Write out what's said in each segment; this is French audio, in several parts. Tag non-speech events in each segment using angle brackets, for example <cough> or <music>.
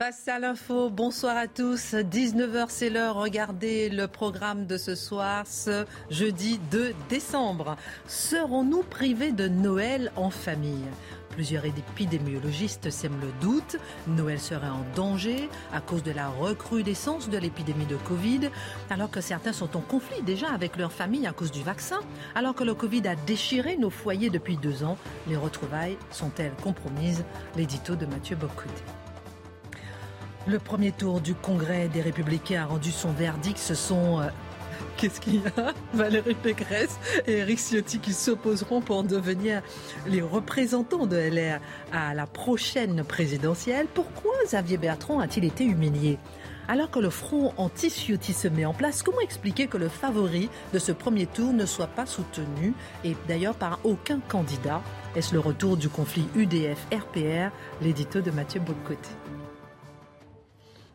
Face à l'info, bonsoir à tous. 19h, c'est l'heure. Regardez le programme de ce soir, ce jeudi 2 décembre. Serons-nous privés de Noël en famille? Plusieurs épidémiologistes sèment le doute. Noël serait en danger à cause de la recrudescence de l'épidémie de Covid, alors que certains sont en conflit déjà avec leur famille à cause du vaccin. Alors que le Covid a déchiré nos foyers depuis deux ans, les retrouvailles sont-elles compromises? L'édito de Mathieu Bocoté. Le premier tour du Congrès des Républicains a rendu son verdict. Ce sont euh, Qu'est-ce qu'il y a? Valérie Pécresse et Eric Ciotti qui s'opposeront pour devenir les représentants de LR à la prochaine présidentielle. Pourquoi Xavier Bertrand a-t-il été humilié? Alors que le front anti-Ciotti se met en place, comment expliquer que le favori de ce premier tour ne soit pas soutenu? Et d'ailleurs par aucun candidat Est-ce le retour du conflit UDF-RPR L'édito de Mathieu Bocoté.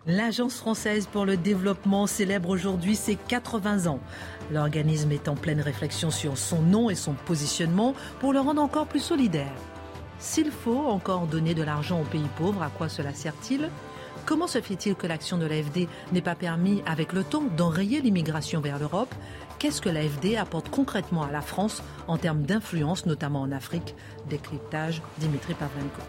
L'Agence française pour le développement célèbre aujourd'hui ses 80 ans. L'organisme est en pleine réflexion sur son nom et son positionnement pour le rendre encore plus solidaire. S'il faut encore donner de l'argent aux pays pauvres, à quoi cela sert-il? Comment se fait-il que l'action de l'AFD n'ait pas permis, avec le temps, d'enrayer l'immigration vers l'Europe? Qu'est-ce que l'AFD apporte concrètement à la France en termes d'influence, notamment en Afrique? Décryptage Dimitri Pavlenko.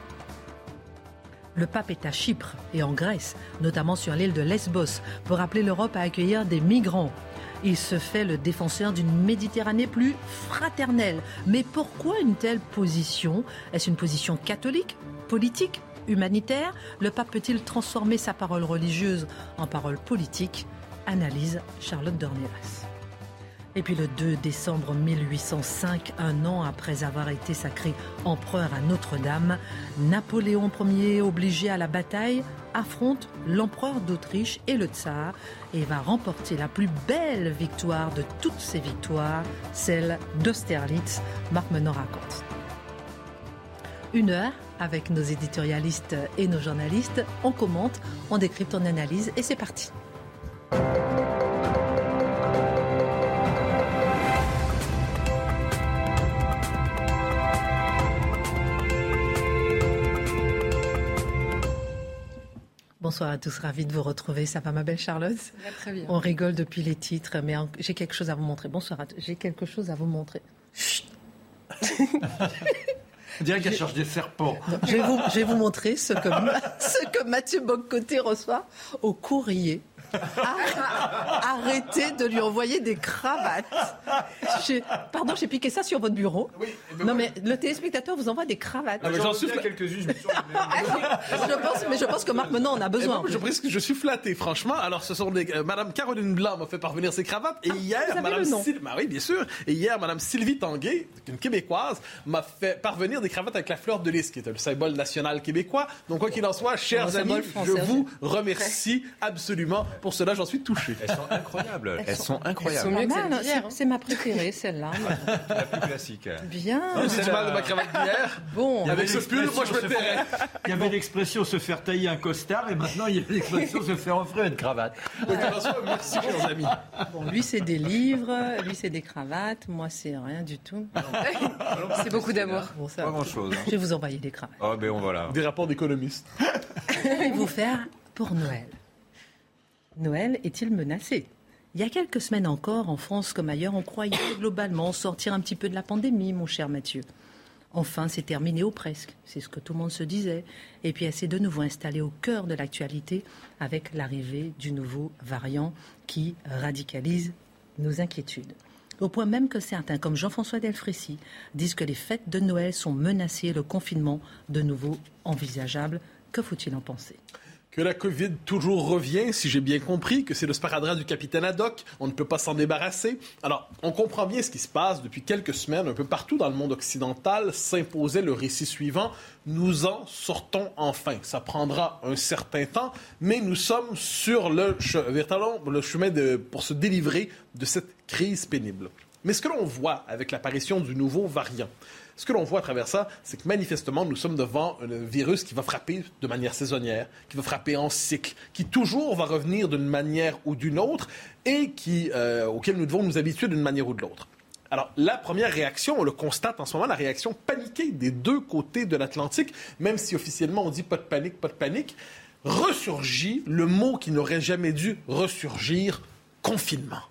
Le pape est à Chypre et en Grèce, notamment sur l'île de Lesbos, pour appeler l'Europe à accueillir des migrants. Il se fait le défenseur d'une Méditerranée plus fraternelle. Mais pourquoi une telle position? Est-ce une position catholique, politique, humanitaire? Le pape peut-il transformer sa parole religieuse en parole politique? Analyse Charlotte Dornelas. Et puis le 2 décembre 1805, un an après avoir été sacré empereur à Notre-Dame, Napoléon Ier, obligé à la bataille, affronte l'empereur d'Autriche et le tsar et va remporter la plus belle victoire de toutes ces victoires, celle d'Austerlitz. Marc Menon raconte. Une heure avec nos éditorialistes et nos journalistes, on commente, on décrypte, on analyse et c'est parti. Bonsoir à tous, ravi de vous retrouver. Ça va ma belle Charlotte? Très bien. On rigole depuis les titres, mais j'ai quelque chose à vous montrer. Bonsoir à tous. J'ai quelque chose à vous montrer. Chut <laughs> On dirait qu'elle cherche des serpents. je, vais vous, je, vais vous, montrer ce que, <laughs> ce que Mathieu Boccoté reçoit au courrier Arrêtez de lui envoyer des cravates. Pardon, j'ai piqué ça sur votre bureau. non, mais le téléspectateur vous envoie des cravates. J'en suis quelques-unes. <laughs> Je, pense, mais je pense que Marc maintenant en a besoin. je, suis flatté, franchement. Alors, ce sont des. Euh, Madame Caroline Blanc m'a fait parvenir ses cravates. Et hier, ah, Madame Sylvie. Bah oui, bien sûr. Et hier, Madame Sylvie Tanguay, une Québécoise, m'a fait parvenir des cravates avec la fleur de lys, qui est le symbole national québécois. Donc, quoi qu'il en soit, chers amis, je vous remercie absolument pour cela, j'en suis touché. Elles sont incroyables. Elles, sont, incroyables. Hein. C'est ma préférée, celle-là. la plus classique. Bien. c'est mal de ma cravate d'hier. Bon. Avec ce pull, moi je me tairais. Il y avait l'expression se faire tailler un costard et maintenant il y a l'expression se faire offrir une cravate. merci, chers amis. Bon, lui c'est des livres, lui c'est des cravates, moi c'est rien du tout. c'est beaucoup d'amour. Bon, Pas grand chose. Hein. Je vais vous envoyer des cravates. Oh, ben on voilà. Des rapports d'économistes. <laughs> Et vous faire pour Noël. Noël est-il menacé? Il y a quelques semaines encore, en France comme ailleurs, on croyait <coughs> globalement sortir un petit peu de la pandémie, mon cher Mathieu. Enfin, c'est terminé ou presque, c'est ce que tout le monde se disait. Et puis elle s'est de nouveau installée au cœur de l'actualité avec l'arrivée du nouveau variant qui radicalise nos inquiétudes. Au point même que certains, comme Jean-François Delfrécy, disent que les fêtes de Noël sont menacées, le confinement de nouveau envisageable. Que faut-il en penser? Que la COVID toujours revient, si j'ai bien compris, que c'est le sparadrap du capitaine Haddock, on ne peut pas s'en débarrasser. Alors, on comprend bien ce qui se passe depuis quelques semaines, un peu partout dans le monde occidental, s'imposait le récit suivant, nous en sortons enfin. Ça prendra un certain temps, mais nous sommes sur le, le chemin pour se délivrer de cette crise pénible. Mais ce que l'on voit avec l'apparition du nouveau variant, ce que l'on voit à travers ça, c'est que manifestement, nous sommes devant un virus qui va frapper de manière saisonnière, qui va frapper en cycle, qui toujours va revenir d'une manière ou d'une autre et qui, euh, auquel nous devons nous habituer d'une manière ou de l'autre. Alors, la première réaction, on le constate en ce moment, la réaction paniquée des deux côtés de l'Atlantique, même si officiellement on dit pas de panique, pas de panique, ressurgit le mot qui n'aurait jamais dû ressurgir, confinement.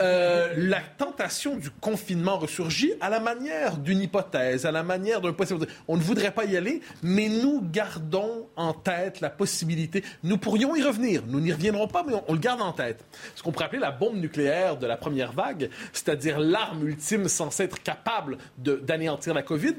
Euh, la tentation du confinement ressurgit à la manière d'une hypothèse, à la manière d'un possible. On ne voudrait pas y aller, mais nous gardons en tête la possibilité. Nous pourrions y revenir. Nous n'y reviendrons pas, mais on, le garde en tête. Ce qu'on pourrait appeler la bombe nucléaire de la première vague, c'est-à-dire l'arme ultime censée être capable d'anéantir la COVID,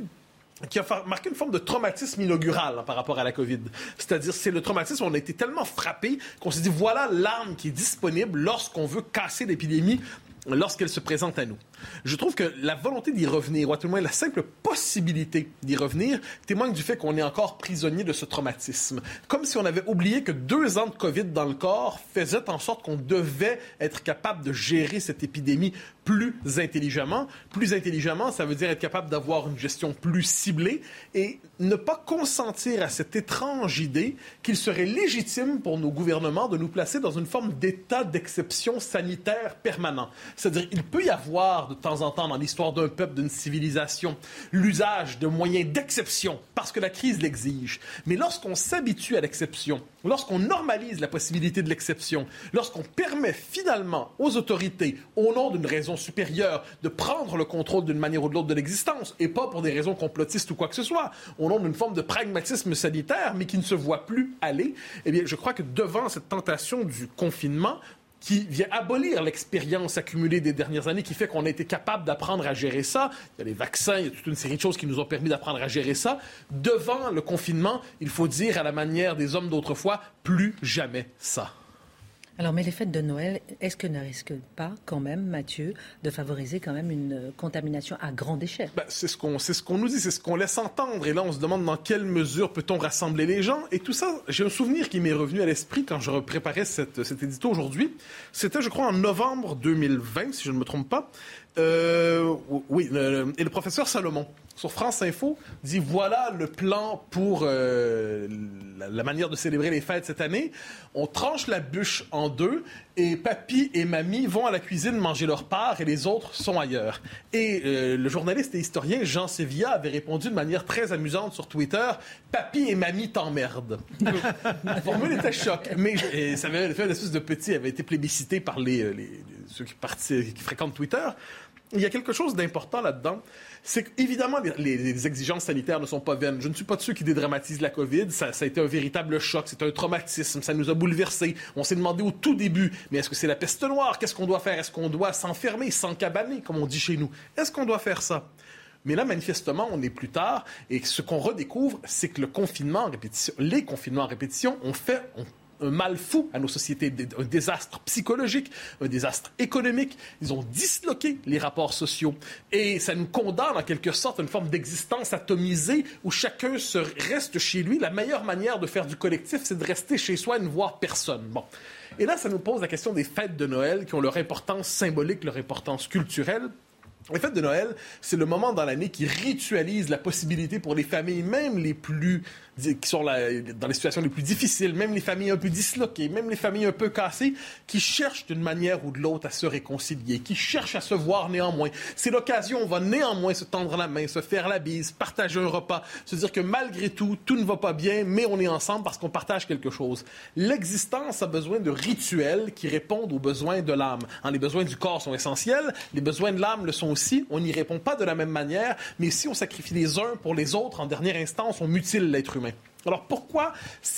qui a marqué une forme de traumatisme inaugural hein, par rapport à la COVID. C'est-à-dire, c'est le traumatisme, on a été tellement frappé qu'on s'est dit, voilà l'arme qui est disponible lorsqu'on veut casser l'épidémie lorsqu'elle se présente à nous. Je trouve que la volonté d'y revenir, ou à tout le moins la simple possibilité d'y revenir, témoigne du fait qu'on est encore prisonnier de ce traumatisme. Comme si on avait oublié que deux ans de COVID dans le corps faisaient en sorte qu'on devait être capable de gérer cette épidémie plus intelligemment. Plus intelligemment, ça veut dire être capable d'avoir une gestion plus ciblée et ne pas consentir à cette étrange idée qu'il serait légitime pour nos gouvernements de nous placer dans une forme d'état d'exception sanitaire permanent. C'est-à-dire, il peut y avoir de temps en temps dans l'histoire d'un peuple, d'une civilisation, l'usage de moyens d'exception parce que la crise l'exige. Mais lorsqu'on s'habitue à l'exception, lorsqu'on normalise la possibilité de l'exception, lorsqu'on permet finalement aux autorités, au nom d'une raison supérieure, de prendre le contrôle d'une manière ou de l'autre de l'existence, et pas pour des raisons complotistes ou quoi que ce soit, au nom d'une forme de pragmatisme sanitaire, mais qui ne se voit plus aller, eh bien, je crois que devant cette tentation du confinement, qui vient abolir l'expérience accumulée des dernières années, qui fait qu'on a été capable d'apprendre à gérer ça. Il y a les vaccins, il y a toute une série de choses qui nous ont permis d'apprendre à gérer ça. Devant le confinement, il faut dire à la manière des hommes d'autrefois, plus jamais ça. Alors, mais les fêtes de Noël, est-ce que ne risquent pas, quand même, Mathieu, de favoriser quand même une contamination à grande échelle? Ben, C'est ce qu'on ce qu'on nous dit, c'est ce qu'on laisse entendre. Et là, on se demande dans quelle mesure peut-on rassembler les gens. Et tout ça, j'ai un souvenir qui m'est revenu à l'esprit quand je préparais cet édito aujourd'hui. C'était, je crois, en novembre 2020, si je ne me trompe pas. Euh, oui, et le professeur Salomon, sur France Info, dit voilà le plan pour euh, la, manière de célébrer les fêtes cette année. On tranche la bûche en deux et papy et mamie vont à la cuisine manger leur part et les autres sont ailleurs. Et euh, le journaliste et historien Jean Sevilla avait répondu de manière très amusante sur Twitter Papy et mamie t'emmerdent. <laughs> la formule était choc, mais ça avait fait une espèce de petit, avait été plébiscité par les, ceux qui fréquentent Twitter. Il y a quelque chose d'important là-dedans. C'est qu'évidemment, les, les, exigences sanitaires ne sont pas vaines. Je ne suis pas de ceux qui dédramatisent la COVID. Ça, a été un véritable choc. C'est un traumatisme. Ça nous a bouleversés. On s'est demandé au tout début, mais est-ce que c'est la peste noire? Qu'est-ce qu'on doit faire? Est-ce qu'on doit s'enfermer, s'encabaner, comme on dit chez nous? Est-ce qu'on doit faire ça? Mais là, manifestement, on est plus tard et ce qu'on redécouvre, c'est que le confinement les confinements en répétition ont fait, un mal fou à nos sociétés, un désastre psychologique, un désastre économique. Ils ont disloqué les rapports sociaux. Et ça nous condamne en quelque sorte à une forme d'existence atomisée où chacun se reste chez lui. La meilleure manière de faire du collectif, c'est de rester chez soi et ne voir personne. Bon. Et là, ça nous pose la question des fêtes de Noël qui ont leur importance symbolique, leur importance culturelle. Les fêtes de Noël, c'est le moment dans l'année qui ritualise la possibilité pour les familles, même les plus qui sont dans les situations les plus difficiles, même les familles un peu disloquées, même les familles un peu cassées, qui cherchent d'une manière ou de l'autre à se réconcilier, qui cherchent à se voir néanmoins. C'est l'occasion, on va néanmoins se tendre la main, se faire la bise, partager un repas, se dire que malgré tout, tout ne va pas bien, mais on est ensemble parce qu'on partage quelque chose. L'existence a besoin de rituels qui répondent aux besoins de l'âme. Hein, les besoins du corps sont essentiels, les besoins de l'âme le sont aussi. On n'y répond pas de la même manière, mais si on sacrifie les uns pour les autres, en dernière instance, on mutile l'être humain. Alors pourquoi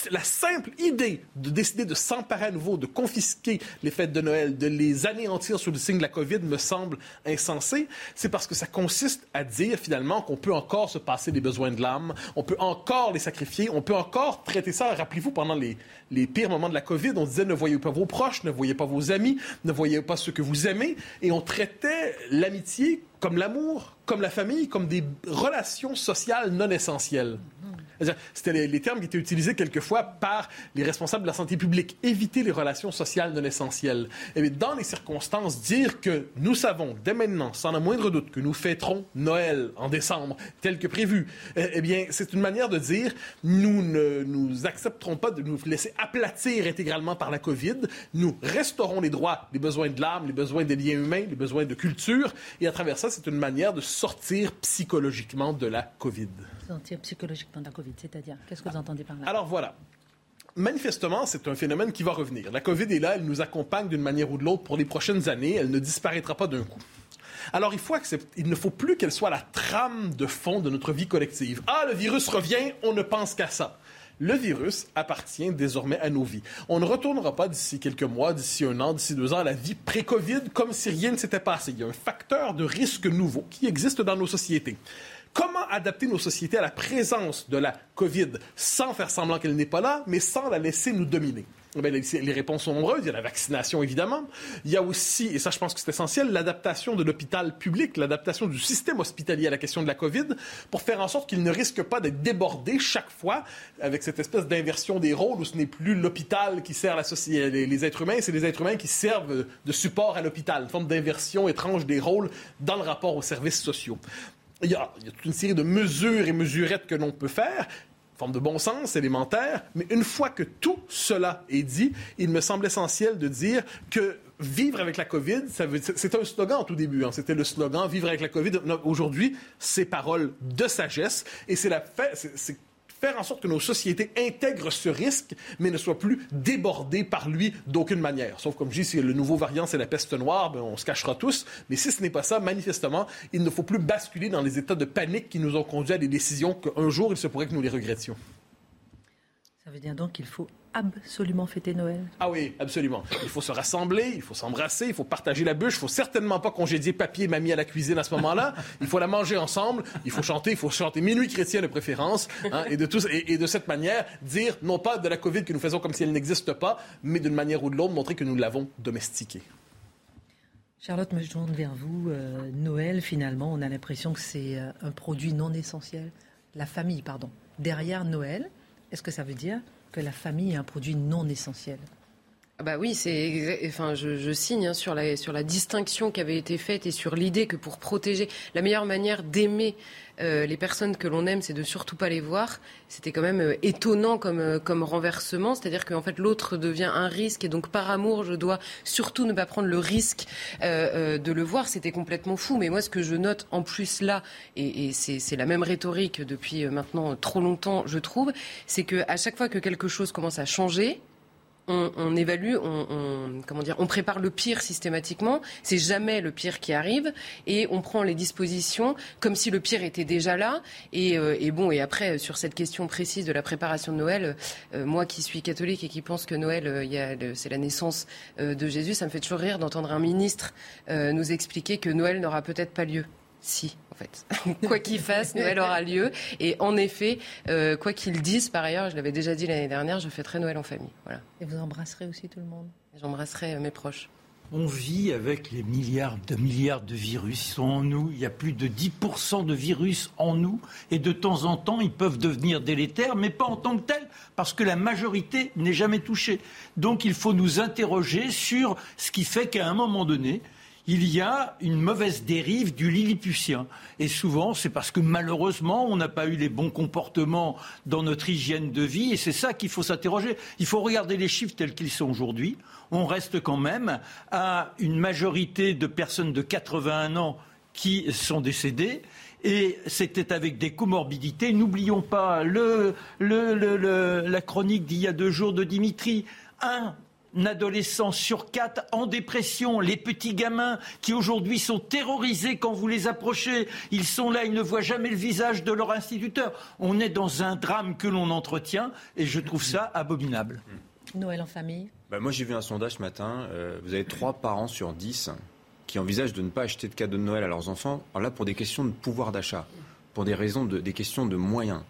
la simple idée de décider de s'emparer à nouveau, de confisquer les fêtes de Noël, de les anéantir sous le signe de la COVID me semble insensé? C'est parce que ça consiste à dire finalement qu'on peut encore se passer des besoins de l'âme, on peut encore les sacrifier, on peut encore traiter ça. Rappelez-vous, pendant les, les pires moments de la COVID, on disait ne voyez pas vos proches, ne voyez pas vos amis, ne voyez pas ceux que vous aimez, et on traitait l'amitié comme l'amour, comme la famille, comme des relations sociales non essentielles. C'était les, termes qui étaient utilisés quelquefois par les responsables de la santé publique. Éviter les relations sociales non essentielles. Et dans les circonstances, dire que nous savons dès maintenant, sans la moindre doute, que nous fêterons Noël en décembre, tel que prévu, eh, eh bien, c'est une manière de dire nous ne nous accepterons pas de nous laisser aplatir intégralement par la COVID. Nous restaurons les droits, les besoins de l'âme, les besoins des liens humains, les besoins de culture. Et à travers ça, c'est une manière de sortir psychologiquement de la COVID. Sortir psychologiquement de la COVID. C'est-à-dire, qu'est-ce que vous entendez par là? Alors voilà. Manifestement, c'est un phénomène qui va revenir. La COVID est là, elle nous accompagne d'une manière ou de l'autre pour les prochaines années. Elle ne disparaîtra pas d'un coup. Alors, il, faut il ne faut plus qu'elle soit la trame de fond de notre vie collective. Ah, le virus revient, on ne pense qu'à ça. Le virus appartient désormais à nos vies. On ne retournera pas d'ici quelques mois, d'ici un an, d'ici deux ans à la vie pré-COVID comme si rien ne s'était passé. Il y a un facteur de risque nouveau qui existe dans nos sociétés. Comment adapter nos sociétés à la présence de la COVID sans faire semblant qu'elle n'est pas là, mais sans la laisser nous dominer? Eh les, réponses sont nombreuses. Il y a la vaccination, évidemment. Il y a aussi, et ça je pense que c'est essentiel, l'adaptation de l'hôpital public, l'adaptation du système hospitalier à la question de la COVID pour faire en sorte qu'il ne risque pas d'être débordé chaque fois avec cette espèce d'inversion des rôles où ce n'est plus l'hôpital qui sert la les, les êtres humains, c'est les êtres humains qui servent de support à l'hôpital. Une forme d'inversion étrange des rôles dans le rapport aux services sociaux. Il y, a, toute une série de mesures et mesurettes que l'on peut faire forme de bon sens élémentaire, mais une fois que tout cela est dit, il me semble essentiel de dire que vivre avec la COVID, c'est un slogan au tout début. Hein. C'était le slogan vivre avec la COVID. Aujourd'hui, c'est paroles de sagesse et c'est la c'est faire en sorte que nos sociétés intègrent ce risque, mais ne soient plus débordées par lui d'aucune manière. Sauf, comme je dis, si le nouveau variant, c'est la peste noire, ben, on se cachera tous. Mais si ce n'est pas ça, manifestement, il ne faut plus basculer dans les états de panique qui nous ont conduit à des décisions qu'un jour, il se pourrait que nous les regrettions. Ça veut dire donc qu'il faut absolument fêter Noël. Ah oui, absolument. Il faut se rassembler, il faut s'embrasser, il faut partager la bûche. Il faut certainement pas congédier papier et mamie à la cuisine à ce moment-là. Il faut la manger ensemble. Il faut chanter, il faut chanter minuit chrétien de préférence. Hein, et, de tous, et, de cette manière, dire non pas de la COVID que nous faisons comme si elle n'existe pas, mais d'une manière ou de l'autre, montrer que nous l'avons domestiquée. Charlotte, me tourne vers vous. Euh, Noël, finalement, on a l'impression que c'est euh, un produit non essentiel. La famille, pardon. Derrière Noël, est-ce que ça veut dire que la famille est un produit non essentiel? Ah bah oui, c'est enfin je, signe hein, sur la sur la distinction qui avait été faite et sur l'idée que pour protéger la meilleure manière d'aimer euh, les personnes que l'on aime, c'est de surtout pas les voir. C'était quand même euh, étonnant comme euh, comme renversement, c'est-à-dire qu'en fait l'autre devient un risque et donc par amour je dois surtout ne pas prendre le risque de le voir. C'était complètement fou. Mais moi ce que je note en plus là et, et c'est la même rhétorique depuis maintenant trop longtemps, je trouve, c'est que à chaque fois que quelque chose commence à changer on, évalue, on, comment dire, on prépare le pire systématiquement. C'est jamais le pire qui arrive et on prend les dispositions comme si le pire était déjà là. Et, euh, bon, et après sur cette question précise de la préparation de Noël, euh, moi qui suis catholique et qui pense que Noël, euh, c'est la naissance de Jésus, ça me fait toujours rire d'entendre un ministre nous expliquer que Noël n'aura peut-être pas lieu. Si, en fait. <laughs> quoi qu'il fasse, Noël aura lieu. Et en effet, euh, quoi qu'ils disent, par ailleurs, je l'avais déjà dit l'année dernière, je fêterai Noël en famille. Voilà. Et vous embrasserez aussi tout le monde? J'embrasserai euh, mes proches. On vit avec les milliards de milliards de virus. Ils sont en nous. Il y a plus de 10% de virus en nous. Et de temps en temps, ils peuvent devenir délétères, mais pas en tant que tels, parce que la majorité n'est jamais touchée. Donc il faut nous interroger sur ce qui fait qu'à un moment donné, il y a une mauvaise dérive du Lilliputien. Et souvent, c'est parce que malheureusement, on n'a pas eu les bons comportements dans notre hygiène de vie. Et c'est ça qu'il faut s'interroger. Il faut regarder les chiffres tels qu'ils sont aujourd'hui. On reste quand même à une majorité de personnes de 81 ans qui sont décédées et c'était avec des comorbidités. N'oublions pas la chronique d'il y a deux jours de Dimitri. Un adolescent sur quatre en dépression, les petits gamins qui aujourd'hui sont terrorisés quand vous les approchez, ils sont là, ils ne voient jamais le visage de leur instituteur. On est dans un drame que l'on entretient et je trouve ça abominable. Noël en famille bah, Moi j'ai vu un sondage ce matin, euh, vous avez trois parents sur dix qui envisagent de ne pas acheter de cadeaux de Noël à leurs enfants, alors là pour des questions de pouvoir d'achat, pour des raisons de, des questions de moyens.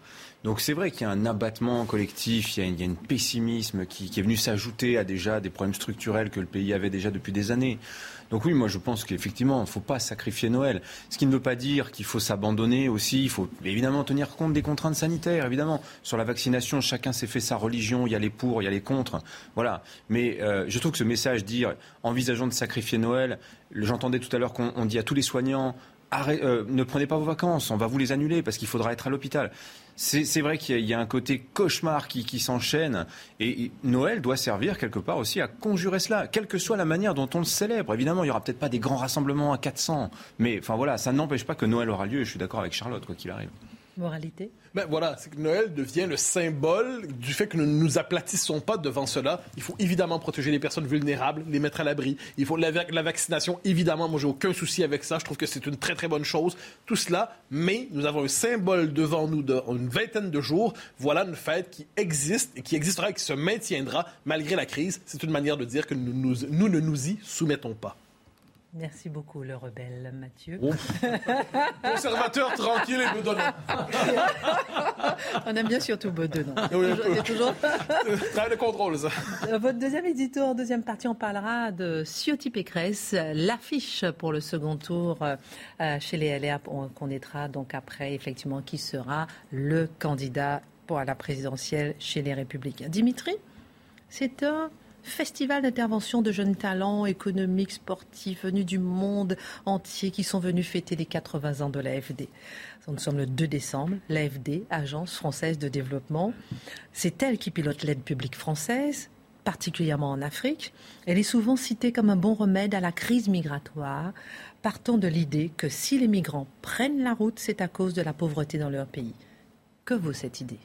Donc c'est vrai qu'il y a un abattement collectif, il y a, un pessimisme qui, est venu s'ajouter à déjà des problèmes structurels que le pays avait déjà depuis des années. Donc oui, moi je pense qu'effectivement, il ne faut pas sacrifier Noël. Ce qui ne veut pas dire qu'il faut s'abandonner aussi. Il faut évidemment tenir compte des contraintes sanitaires, évidemment. Sur la vaccination, chacun s'est fait sa religion. Il y a les pour, il y a les contre. Voilà. Mais euh, je trouve que ce message dire envisageons de sacrifier Noël, j'entendais tout à l'heure qu'on dit à tous les soignants euh, ne prenez pas vos vacances, on va vous les annuler parce qu'il faudra être à l'hôpital. C'est vrai qu'il y, a un côté cauchemar qui, s'enchaîne et Noël doit servir quelque part aussi à conjurer cela, quelle que soit la manière dont on le célèbre. Évidemment, il n'y aura peut-être pas des grands rassemblements à 400, mais enfin voilà, ça n'empêche pas que Noël aura lieu et je suis d'accord avec Charlotte, quoi qu'il arrive. Moralité ben voilà, c'est que Noël devient le symbole du fait que nous ne nous aplatissons pas devant cela. Il faut évidemment protéger les personnes vulnérables, les mettre à l'abri. Il faut la, vaccination, évidemment, moi j'ai aucun souci avec ça. Je trouve que c'est une très très bonne chose. Tout cela, mais nous avons un symbole devant nous d'une vingtaine de jours. Voilà une fête qui existe et qui existera et qui se maintiendra malgré la crise. C'est une manière de dire que nous, nous ne nous y soumettons pas. Merci beaucoup, le rebelle Mathieu. <laughs> Conservateur tranquille et bedonnant. On aime bien surtout bedonnant. Oui, toujours... Travail de contrôle, ça. Euh, votre deuxième édito, en deuxième partie, on parlera de Ciotti Pécresse, l'affiche pour le second tour euh, chez les LR. On connaîtra donc après, effectivement, qui sera le candidat pour la présidentielle chez les Républicains. Dimitri, c'est un festival d'intervention de jeunes talents économiques, sportifs, venus du monde entier, qui sont venus fêter les 80 ans de l'AFD. Nous sommes le 2 décembre. L'AFD, Agence française de développement, c'est elle qui pilote l'aide publique française, particulièrement en Afrique. Elle est souvent citée comme un bon remède à la crise migratoire, partant de l'idée que si les migrants prennent la route, c'est à cause de la pauvreté dans leur pays. Que vaut cette idée?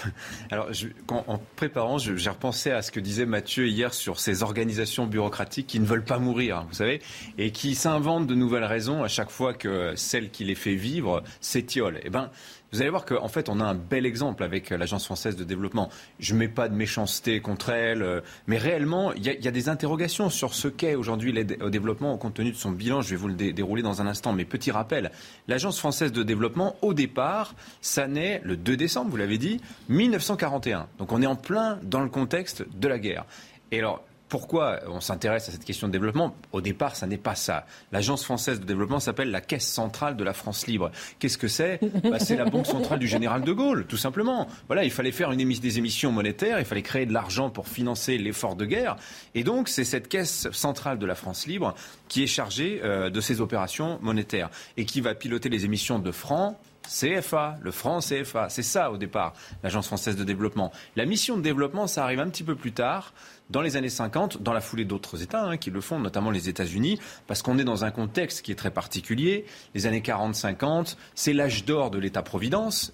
<laughs> Alors, en préparant, j'ai repensé à ce que disait Mathieu hier sur ces organisations bureaucratiques qui ne veulent pas mourir, vous savez, et qui s'inventent de nouvelles raisons à chaque fois que celle qui les fait vivre s'étiole. Eh ben, vous allez voir qu'en fait, on a un bel exemple avec l'Agence française de développement. Je ne mets pas de méchanceté contre elle, euh, mais réellement, il y, a des interrogations sur ce qu'est aujourd'hui l'aide au développement compte tenu de son bilan. Je vais vous le dérouler dans un instant. Mais petit rappel, l'Agence française de développement, au départ, ça naît le 2 décembre, vous l'avez dit, 1941. Donc on est en plein dans le contexte de la guerre. Et alors, pourquoi on s'intéresse à cette question de développement Au départ, ça n'est pas ça. L'Agence française de développement s'appelle la Caisse centrale de la France libre. Qu'est-ce que c'est <laughs> bah, C'est la banque centrale du général de Gaulle, tout simplement. Voilà, il fallait faire une des émissions monétaires, il fallait créer de l'argent pour financer l'effort de guerre. Et donc, c'est cette Caisse centrale de la France libre qui est chargée euh, de ces opérations monétaires et qui va piloter les émissions de francs, CFA, le franc CFA. C'est ça au départ, l'Agence française de développement. La mission de développement, ça arrive un petit peu plus tard, dans les années 50, dans la foulée d'autres États hein, qui le font, notamment les États-Unis, parce qu'on est dans un contexte qui est très particulier. Les années 40-50, c'est l'âge d'or de l'État-providence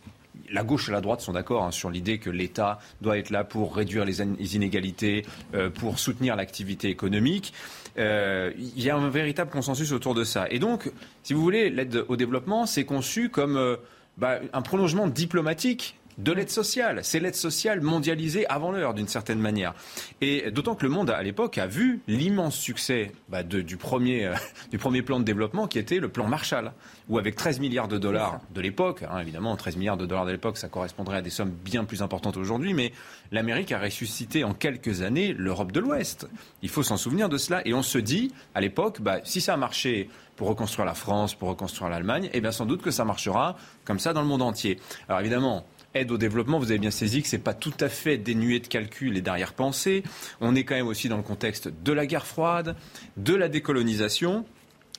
la gauche et la droite sont d'accord hein, sur l'idée que l'État doit être là pour réduire les, inégalités, euh, pour soutenir l'activité économique. Euh, il y a un véritable consensus autour de ça. Et donc, si vous voulez, l'aide au développement, c'est conçu comme euh, bah, un prolongement diplomatique de l'aide sociale. C'est l'aide sociale mondialisée avant l'heure, d'une certaine manière. Et d'autant que le monde, à l'époque, a vu l'immense succès bah, du, premier, euh, <laughs> du premier plan de développement qui était le plan Marshall, où avec 13 milliards de dollars de l'époque, hein, évidemment, 13 milliards de dollars de l'époque, ça correspondrait à des sommes bien plus importantes aujourd'hui, mais l'Amérique a ressuscité en quelques années l'Europe de l'Ouest. Il faut s'en souvenir de cela. Et on se dit, à l'époque, bah, si ça a marché pour reconstruire la France, pour reconstruire l'Allemagne, eh bien sans doute que ça marchera comme ça dans le monde entier. Alors évidemment, aide au développement, vous avez bien saisi que ce n'est pas tout à fait dénué de calcul et d'arrière-pensée. On est quand même aussi dans le contexte de la guerre froide, de la décolonisation.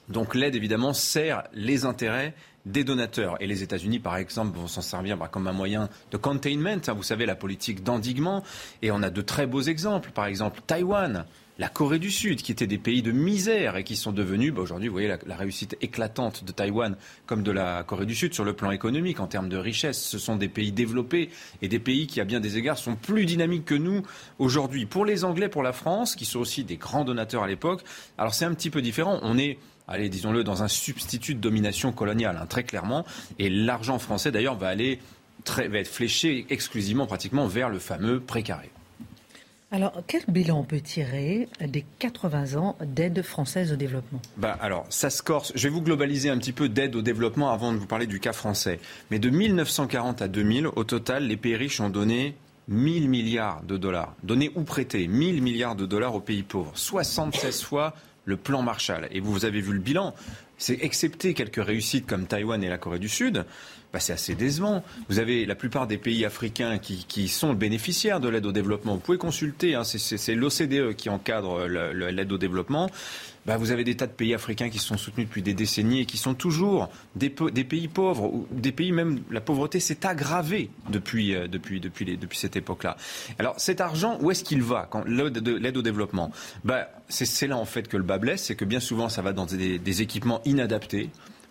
Donc l'aide, évidemment, sert les intérêts des donateurs. Et les États-Unis, par exemple, vont s'en servir bah, comme un moyen de containment, hein, vous savez, la politique d'endiguement. Et on a de très beaux exemples. Par exemple, Taïwan. La Corée du Sud, qui étaient des pays de misère et qui sont devenus, bah, aujourd'hui, vous voyez la, réussite éclatante de Taïwan comme de la Corée du Sud sur le plan économique, en termes de richesse. Ce sont des pays développés et des pays qui, à bien des égards, sont plus dynamiques que nous aujourd'hui. Pour les Anglais, pour la France, qui sont aussi des grands donateurs à l'époque, alors c'est un petit peu différent. On est allez, disons-le, dans un substitut de domination coloniale, hein, très clairement. Et l'argent français, d'ailleurs, va aller très, va être fléché exclusivement, pratiquement, vers le fameux précaré. Alors, quel bilan on peut tirer des 80 ans d'aide française au développement? Bah, Alors, ça se corse. Je vais vous globaliser un petit peu d'aide au développement avant de vous parler du cas français. Mais de 1940 à 2000, au total, les pays riches ont donné 1000 milliards de dollars. Donné ou prêté 1000 milliards de dollars aux pays pauvres. 76 fois le plan Marshall. Et vous avez vu le bilan. C'est excepté quelques réussites comme Taïwan et la Corée du Sud, bah, c'est assez décevant. Vous avez la plupart des pays africains qui, sont bénéficiaires de l'aide au développement. Vous pouvez consulter, hein, c'est l'OCDE qui encadre l'aide au développement. Bah, vous avez des tas de pays africains qui sont soutenus depuis des décennies et qui sont toujours des, pays pauvres, ou des pays même, la pauvreté s'est aggravée depuis, euh, depuis, depuis, depuis cette époque-là. Alors cet argent, où est-ce qu'il va quand l'aide au développement? Bah, C'est là en fait que le bas blesse, c'est que bien souvent ça va dans des équipements inadaptés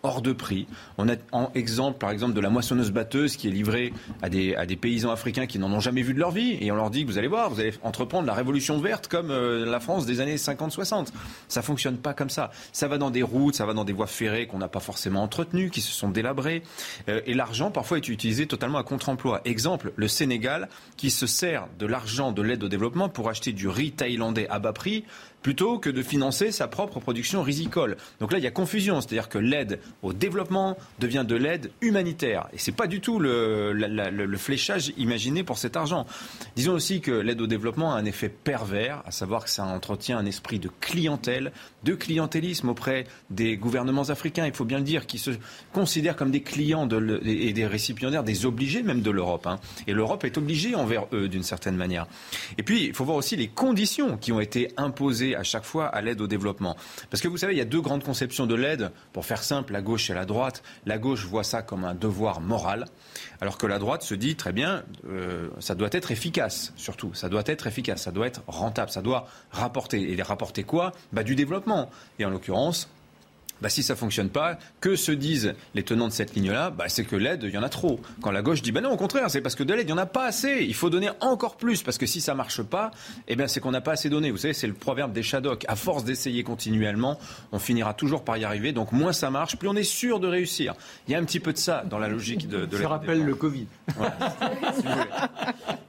hors de prix. On a en exemple, par exemple, de la moissonneuse batteuse qui est livrée à des, à des paysans africains qui n'en ont jamais vu de leur vie. Et on leur dit que vous allez voir, vous allez entreprendre la révolution verte comme euh, la France des années 50-60. Ça fonctionne pas comme ça. Ça va dans des routes, ça va dans des voies ferrées qu'on n'a pas forcément entretenues, qui se sont délabrées. Euh, et l'argent, parfois, est utilisé totalement à contre-emploi. Exemple, le Sénégal qui se sert de l'argent de l'aide au développement pour acheter du riz thaïlandais à bas prix plutôt que de financer sa propre production risicole. Donc là, il y a confusion, c'est-à-dire que l'aide au développement devient de l'aide humanitaire. Et ce n'est pas du tout le, fléchage imaginé pour cet argent. Disons aussi que l'aide au développement a un effet pervers, à savoir que ça entretient un esprit de clientèle, de clientélisme auprès des gouvernements africains, il faut bien le dire, qui se considèrent comme des clients et des récipiendaires, des obligés même de l'Europe. Hein. Et l'Europe est obligée envers eux d'une certaine manière. Et puis, il faut voir aussi les conditions qui ont été imposées à chaque fois à l'aide au développement. Parce que vous savez, il y a deux grandes conceptions de l'aide. Pour faire simple, la gauche et la droite. La gauche voit ça comme un devoir moral, alors que la droite se dit très bien, euh, ça doit être efficace, surtout. Ça doit être efficace, ça doit être rentable, ça doit rapporter. Et rapporter quoi? Bah, Du développement. Et en l'occurrence, bah, si ça fonctionne pas, que se disent les tenants de cette ligne-là bah, C'est que l'aide, il y en a trop. Quand la gauche dit bah non, au contraire, c'est parce que de l'aide, il n'y en a pas assez. Il faut donner encore plus parce que si ça marche pas, eh bien c'est qu'on n'a pas assez donné. Vous savez, c'est le proverbe des Shadocks. À force d'essayer continuellement, on finira toujours par y arriver. Donc moins ça marche, plus on est sûr de réussir. Il y a un petit peu de ça dans la logique de, de Ça rappelle le Covid. <laughs>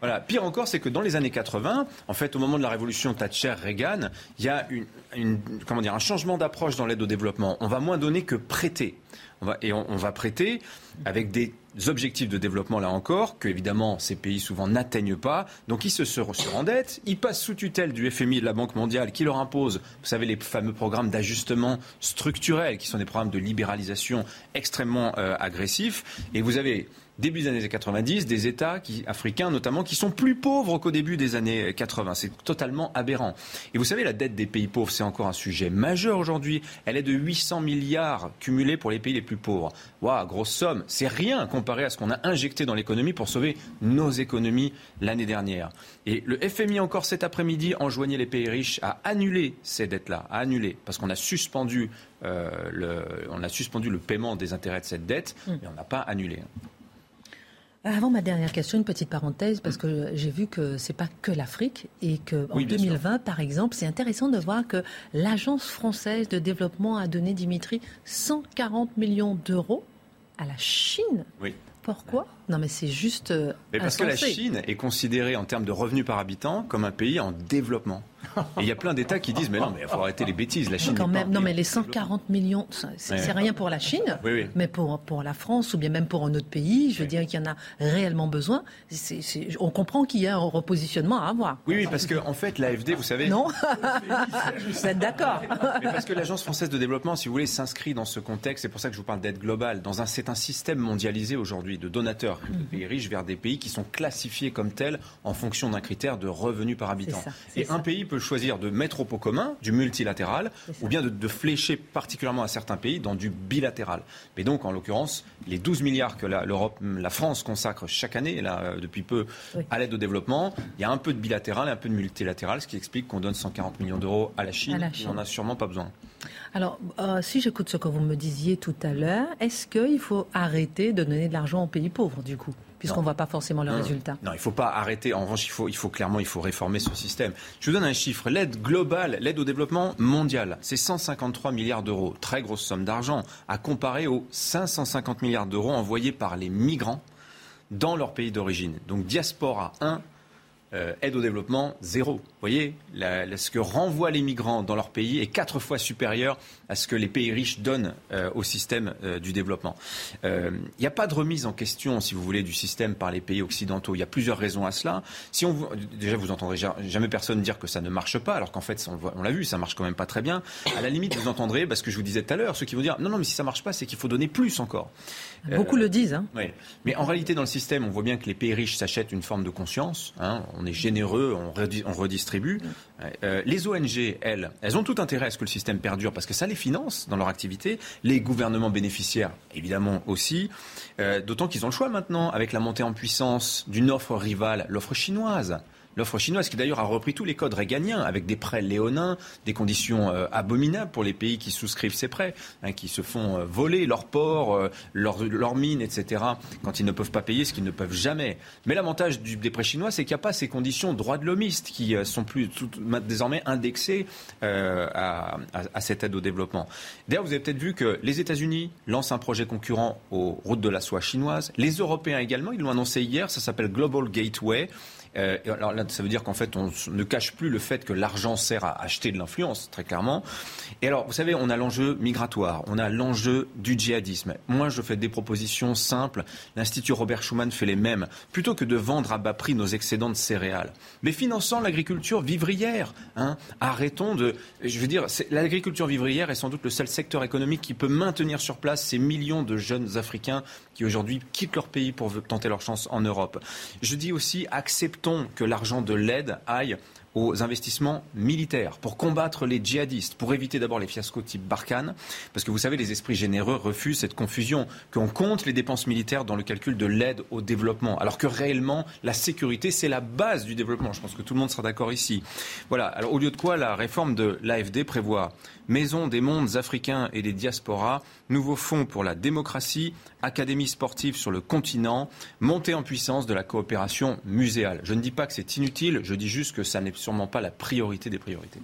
Voilà. Pire encore, c'est que dans les années 80, en fait, au moment de la révolution Thatcher-Reagan, il y a une, comment dire, un changement d'approche dans l'aide au développement. On va moins donner que prêter. On va, et on, va prêter avec des objectifs de développement, là encore, que évidemment ces pays souvent n'atteignent pas. Donc ils se, se rendettent, ils passent sous tutelle du FMI et de la Banque mondiale qui leur impose, vous savez, les fameux programmes d'ajustement structurel, qui sont des programmes de libéralisation extrêmement euh, agressifs. Et vous avez début des années 90, des États qui, africains notamment, qui sont plus pauvres qu'au début des années 80. C'est totalement aberrant. Et vous savez, la dette des pays pauvres, c'est encore un sujet majeur aujourd'hui. Elle est de 800 milliards cumulés pour les pays les plus pauvres. Waouh, grosse somme. C'est rien comparé à ce qu'on a injecté dans l'économie pour sauver nos économies l'année dernière. Et le FMI encore cet après-midi enjoignait les pays riches à annuler ces dettes-là, à annuler, parce qu'on a suspendu euh, le, on a suspendu le paiement des intérêts de cette dette, mm. mais on n'a pas annulé. Avant ma dernière question, une petite parenthèse, parce que j'ai vu que c'est pas que l'Afrique et que en 2020, par exemple, c'est intéressant de voir que l'Agence française de développement a donné, Dimitri, 140 millions d'euros à la Chine. Oui. Pourquoi? Non, mais c'est juste. Euh, mais parce que la Chine est considérée en termes de revenus par habitant comme un pays en développement. Et il y a plein d'États qui disent mais non, mais il faut arrêter les bêtises. La Chine. Quand même, non, mais les 140 millions, c'est rien pour la Chine, mais pour, pour la France ou bien même pour un autre pays, je veux dire qu'il y en a réellement besoin. on comprend qu'il y a un repositionnement à avoir. Oui, oui, parce qu'en en fait, l'AFD, vous savez. Non, <laughs> vous êtes d'accord. parce que l'Agence française de développement, si vous voulez, s'inscrit dans ce contexte. C'est pour ça que je vous parle d'aide globale. Dans un, c'est un système mondialisé aujourd'hui de donateurs de pays riches vers des pays qui sont classifiés comme tels en fonction d'un critère de revenus par habitant. Et un pays peut choisir de mettre au pot commun du multilatéral ou bien de, flécher particulièrement à certains pays dans du bilatéral. Mais donc, en l'occurrence, les 12 milliards que l'Europe, la, France consacre chaque année, là, euh, depuis peu, à l'aide au développement, il y a un peu de bilatéral et un peu de multilatéral, ce qui explique qu'on donne 140 millions d'euros à la Chine. On n'en a sûrement pas besoin. Alors, euh, si j'écoute ce que vous me disiez tout à l'heure, est-ce qu'il faut arrêter de donner de l'argent aux pays pauvres, du coup puisqu'on ne voit pas forcément le résultat? Non, il ne faut pas arrêter. En revanche, il faut, il faut clairement il faut réformer ce système. Je vous donne un chiffre. L'aide globale, l'aide au développement mondial, c'est 153 milliards d'euros. Très grosse somme d'argent à comparer aux 550 milliards d'euros envoyés par les migrants dans leur pays d'origine. Donc diaspora 1, euh, aide au développement, zéro. Voyez, ce que renvoient les migrants dans leur pays est quatre fois supérieur à ce que les pays riches donnent euh, au système euh, du développement. Il n'y a pas de remise en question, si vous voulez, du système par les pays occidentaux. Il y a plusieurs raisons à cela. Si on, déjà, vous entendrez jamais personne dire que ça ne marche pas, alors qu'en fait, on, l'a vu, ça marche quand même pas très bien. À la limite, vous entendrez, parce que je vous disais tout à l'heure, ceux qui vont dire non, non, mais si ça marche pas, c'est qu'il faut donner plus encore. Beaucoup le disent. Hein. Oui. Mais en réalité, dans le système, on voit bien que les pays riches s'achètent une forme de conscience. Hein on est généreux, on, redistribue. Euh, les ONG, elles, elles ont tout intérêt à ce que le système perdure parce que ça les finance dans leur activité. Les gouvernements bénéficiaires, évidemment aussi. Euh, d'autant qu'ils ont le choix maintenant avec la montée en puissance d'une offre rivale, l'offre chinoise l'offre chinoise, qui d'ailleurs a repris tous les codes réganiens, avec des prêts léonins, des conditions euh, abominables pour les pays qui souscrivent ces prêts, hein, qui se font euh, voler leurs ports, euh, leurs mines, etc., quand ils ne peuvent pas payer ce qu'ils ne peuvent jamais. Mais l'avantage des prêts chinois, c'est qu'il n'y a pas ces conditions droits de l'homiste qui sont plus désormais indexées à, à, cette aide au développement. D'ailleurs, vous avez peut-être vu que les États-Unis lancent un projet concurrent aux routes de la soie chinoise. Les Européens également, ils l'ont annoncé hier, ça s'appelle Global Gateway. Euh, alors là, ça veut dire qu'en fait, on ne cache plus le fait que l'argent sert à acheter de l'influence, très clairement. Et alors, vous savez, on a l'enjeu migratoire, on a l'enjeu du djihadisme. Moi, je fais des propositions simples. L'Institut Robert Schuman fait les mêmes. Plutôt que de vendre à bas prix nos excédents de céréales, mais finançant l'agriculture vivrière. Hein. Arrêtons de. Je veux dire, l'agriculture vivrière est sans doute le seul secteur économique qui peut maintenir sur place ces millions de jeunes Africains qui aujourd'hui quittent leur pays pour tenter leur chance en Europe. Je dis aussi, acceptons que l'argent de l'aide aille aux investissements militaires pour combattre les djihadistes, pour éviter d'abord les fiascos type Barkhane, parce que vous savez, les esprits généreux refusent cette confusion, qu'on compte les dépenses militaires dans le calcul de l'aide au développement, alors que réellement, la sécurité, c'est la base du développement. Je pense que tout le monde sera d'accord ici. Voilà. Alors, au lieu de quoi, la réforme de l'AFD prévoit Maison des mondes africains et des diasporas, nouveau fonds pour la démocratie, académie sportive sur le continent, montée en puissance de la coopération muséale. Je ne dis pas que c'est inutile, je dis juste que ça n'est sûrement pas la priorité des priorités.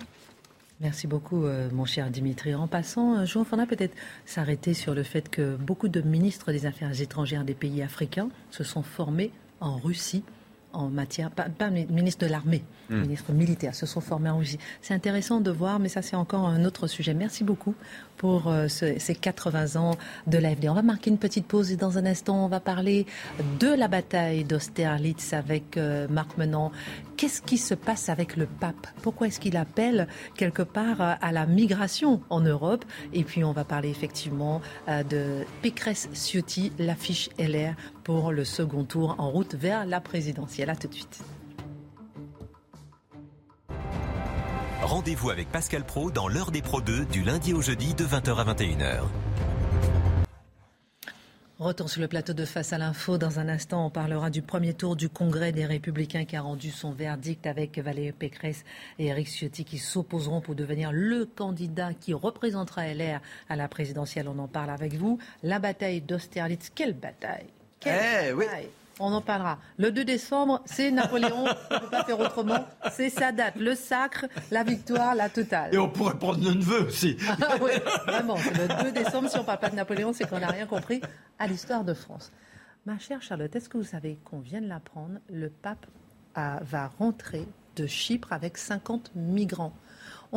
Merci beaucoup, euh, mon cher Dimitri. En passant, euh, Jean Fana peut-être s'arrêter sur le fait que beaucoup de ministres des Affaires étrangères des pays africains se sont formés en Russie en matière, pas, ministre de l'armée, hmm. ministre militaire, se sont formés en Russie. C'est intéressant de voir, mais ça c'est encore un autre sujet. Merci beaucoup pour euh, ces 80 ans de l'AFD. On va marquer une petite pause et dans un instant, on va parler de la bataille d'Austerlitz avec euh, Marc Menant. Qu'est-ce qui se passe avec le pape? Pourquoi est-ce qu'il appelle quelque part à la migration en Europe? Et puis on va parler effectivement euh, de Pécresse Ciotti, l'affiche LR pour le second tour en route vers la présidentielle. À tout de suite. Rendez-vous avec Pascal Pro dans l'heure des Pro 2 du lundi au jeudi de 20h à 21h. Retour sur le plateau de Face à l'info. Dans un instant, on parlera du premier tour du Congrès des Républicains qui a rendu son verdict avec Valérie Pécresse et Eric Ciotti qui s'opposeront pour devenir le candidat qui représentera LR à la présidentielle. On en parle avec vous. La bataille d'Austerlitz, quelle bataille? Eh, on en parlera. Le 2 décembre, c'est Napoléon. on ne peut pas faire autrement. C'est sa date. Le sacre, la victoire, la totale. Et on pourrait prendre le neveu aussi. ah oui, vraiment. Le 2 décembre, si on ne parle pas de Napoléon, c'est qu'on n'a rien compris à l'histoire de France. Ma chère Charlotte, est-ce que vous savez qu'on vient de l'apprendre Le pape va rentrer de Chypre avec 50 migrants?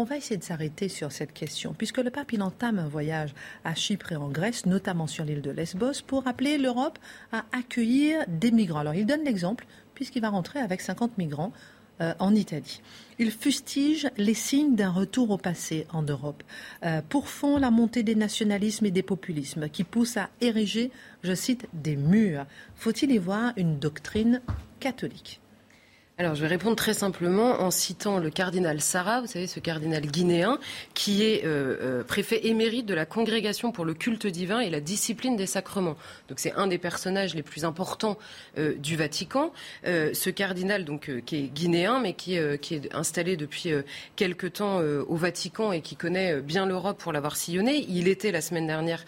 On va essayer de s'arrêter sur cette question, puisque le pape il entame un voyage à Chypre et en Grèce, notamment sur l'île de Lesbos, pour appeler l'Europe à accueillir des migrants. Alors il donne l'exemple, puisqu'il va rentrer avec 50 migrants euh, en Italie. Il fustige les signes d'un retour au passé en Europe. Euh, pour fond, la montée des nationalismes et des populismes qui poussent à ériger, je cite, des murs. Faut-il y voir une doctrine catholique? Alors, je vais répondre très simplement en citant le cardinal Sarah, vous savez, ce cardinal guinéen, qui est euh, euh, préfet émérite de la Congrégation pour le culte divin et la discipline des sacrements. Donc, c'est un des personnages les plus importants euh, du Vatican. ce cardinal, donc, qui est guinéen, mais qui, qui est installé depuis quelque temps au Vatican et qui connaît bien l'Europe pour l'avoir sillonné, il était la semaine dernière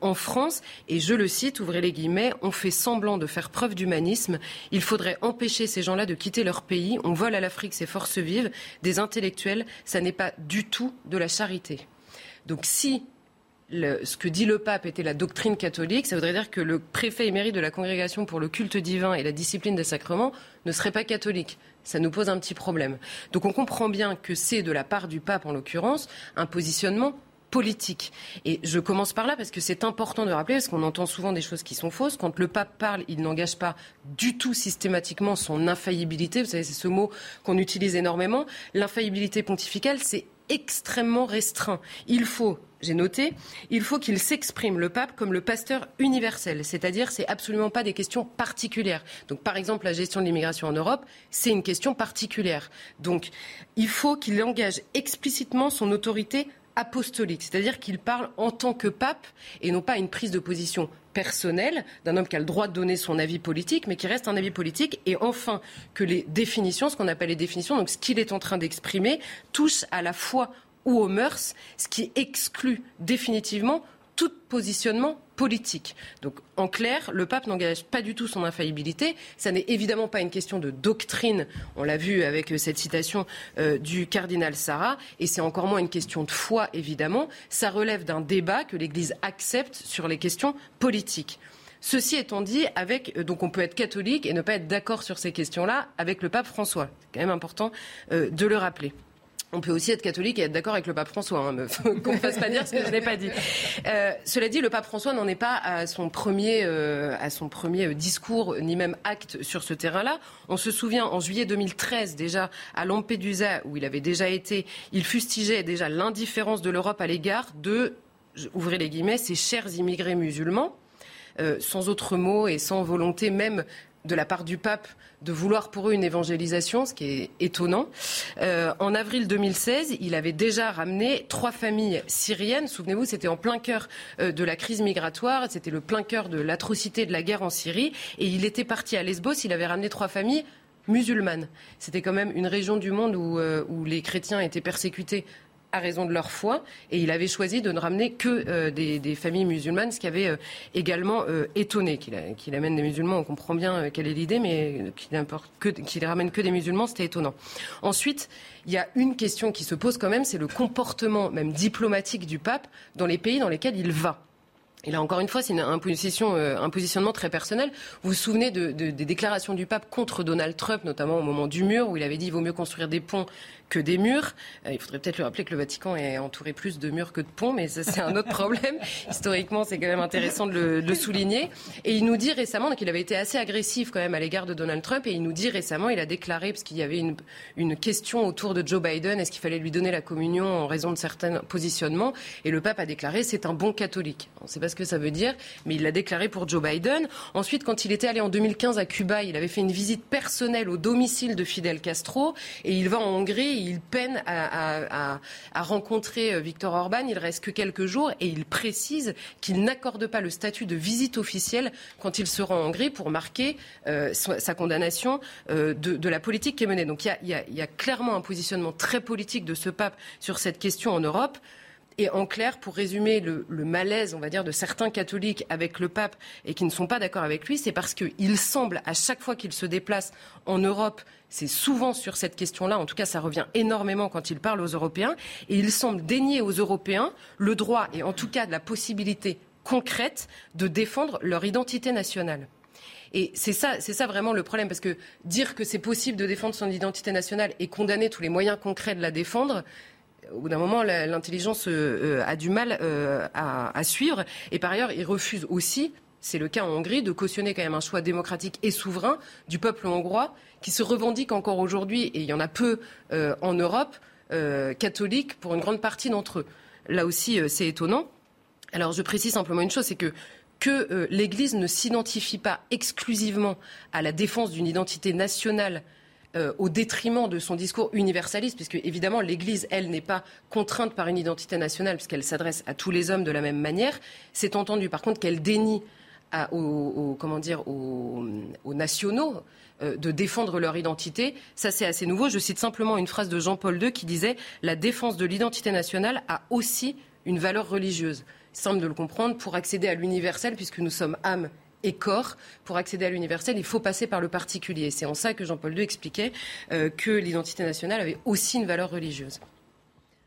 en France et je le cite, ouvrez les guillemets, on fait semblant de faire preuve d'humanisme. Il faudrait empêcher ces gens-là de quitter leur pays. On vole à l'Afrique ses forces vives, des intellectuels. Ça n'est pas du tout de la charité. Donc si ce que dit le pape était la doctrine catholique, ça voudrait dire que le préfet émérite de la congrégation pour le culte divin et la discipline des sacrements ne serait pas catholique. Ça nous pose un petit problème. Donc on comprend bien que c'est de la part du pape, en l'occurrence, un positionnement politique. Et je commence par là parce que c'est important de rappeler, parce qu'on entend souvent des choses qui sont fausses. Quand le pape parle, il n'engage pas du tout systématiquement son infaillibilité. Vous savez, c'est ce mot qu'on utilise énormément. L'infaillibilité pontificale, c'est extrêmement restreint. Il faut j'ai noté, il faut qu'il s'exprime, le pape, comme le pasteur universel. C'est-à-dire, c'est absolument pas des questions particulières. Donc, par exemple, la gestion de l'immigration en Europe, c'est une question particulière. Donc, il faut qu'il engage explicitement son autorité apostolique, c'est-à-dire qu'il parle en tant que pape et non pas une prise de position personnelle d'un homme qui a le droit de donner son avis politique, mais qui reste un avis politique, et enfin que les définitions, ce qu'on appelle les définitions, donc ce qu'il est en train d'exprimer, touchent à la foi ou aux mœurs, ce qui exclut définitivement tout positionnement politique. Donc, en clair, le pape n'engage pas du tout son infaillibilité. Ça n'est évidemment pas une question de doctrine. On l'a vu avec euh, cette citation euh, du cardinal Sarah. Et c'est encore moins une question de foi, évidemment. Ça relève d'un débat que l'Église accepte sur les questions politiques. Ceci étant dit, avec, euh, donc on peut être catholique et ne pas être d'accord sur ces questions-là avec le pape François. C'est quand même important de le rappeler. On peut aussi être catholique et être d'accord avec le pape François, hein, <laughs> qu'on ne fasse pas dire ce que je n'ai pas dit. Euh, cela dit, le pape François n'en est pas à son premier, euh, euh, discours, ni même acte sur ce terrain-là. On se souvient, en juillet 2013, déjà, à Lampedusa, où il avait déjà été, il fustigeait déjà l'indifférence de l'Europe à l'égard de, ouvrez les guillemets, ces chers immigrés musulmans. sans autre mot et sans volonté même de la part du pape de vouloir pour eux une évangélisation, ce qui est étonnant. Euh, en avril 2016, il avait déjà ramené trois familles syriennes. Souvenez-vous, c'était en plein cœur euh, de la crise migratoire, c'était le plein cœur de l'atrocité de la guerre en Syrie. Et il était parti à Lesbos, il avait ramené trois familles musulmanes. C'était quand même une région du monde où, euh, où les chrétiens étaient persécutés à raison de leur foi. Et il avait choisi de ne ramener que euh, des, familles musulmanes, ce qui avait euh, également euh, étonné. Qu'il amène des musulmans, on comprend bien quelle est l'idée, mais qu'il ramène que des musulmans, c'était étonnant. Ensuite, il y a une question qui se pose quand même, c'est le comportement même diplomatique du pape dans les pays dans lesquels il va. Et là, encore une fois, c'est un, positionnement très personnel. Vous vous souvenez des déclarations du pape contre Donald Trump, notamment au moment du mur, où il avait dit qu'il vaut mieux construire des ponts que des murs. Euh, il faudrait peut-être lui rappeler que le Vatican est entouré plus de murs que de ponts, mais ça c'est un autre <laughs> problème. Historiquement, c'est quand même intéressant de le, souligner. Et il nous dit récemment qu'il avait été assez agressif quand même à l'égard de Donald Trump, et il nous dit récemment, il a déclaré, parce qu'il y avait une, une question autour de Joe Biden, est-ce qu'il fallait lui donner la communion en raison de certains positionnements, et le pape a déclaré c'est un bon catholique. On ne sait pas ce que ça veut dire, mais il l'a déclaré pour Joe Biden. Ensuite, quand il était allé en 2015 à Cuba, il avait fait une visite personnelle au domicile de Fidel Castro, et il va en Hongrie, il peine à, rencontrer euh, Viktor Orban. Il reste que quelques jours et il précise qu'il n'accorde pas le statut de visite officielle quand il se rend en Hongrie pour marquer euh, sa condamnation euh, de, la politique qui est menée. Donc il y, a, clairement un positionnement très politique de ce pape sur cette question en Europe. Et en clair, pour résumer le, malaise, on va dire, de certains catholiques avec le pape et qui ne sont pas d'accord avec lui, c'est parce qu'il semble, à chaque fois qu'il se déplace en Europe, c'est souvent sur cette question-là, en tout cas ça revient énormément quand il parle aux Européens, et il semble dénier aux Européens le droit et en tout cas la possibilité concrète de défendre leur identité nationale. Et c'est ça, c'est ça vraiment le problème, parce que dire que c'est possible de défendre son identité nationale et condamner tous les moyens concrets de la défendre, au bout d'un moment, l'intelligence euh, a du mal euh, à, suivre. Et par ailleurs, il refuse aussi, c'est le cas en Hongrie, de cautionner quand même un choix démocratique et souverain du peuple hongrois qui se revendique encore aujourd'hui, et il y en a peu euh, en Europe, catholiques pour une grande partie d'entre eux. Là aussi, c'est étonnant. Alors je précise simplement une chose, c'est que que l'Église ne s'identifie pas exclusivement à la défense d'une identité nationale euh, au détriment de son discours universaliste, puisque évidemment l'Église, elle, n'est pas contrainte par une identité nationale, puisqu'elle s'adresse à tous les hommes de la même manière. C'est entendu, par contre, qu'elle dénie aux, comment dire, aux, nationaux euh, de défendre leur identité. Ça, c'est assez nouveau. Je cite simplement une phrase de Jean-Paul II qui disait La défense de l'identité nationale a aussi une valeur religieuse. Il semble de le comprendre pour accéder à l'universel, puisque nous sommes âme et corps. Pour accéder à l'universel, il faut passer par le particulier. C'est en ça que Jean-Paul II expliquait euh, que l'identité nationale avait aussi une valeur religieuse.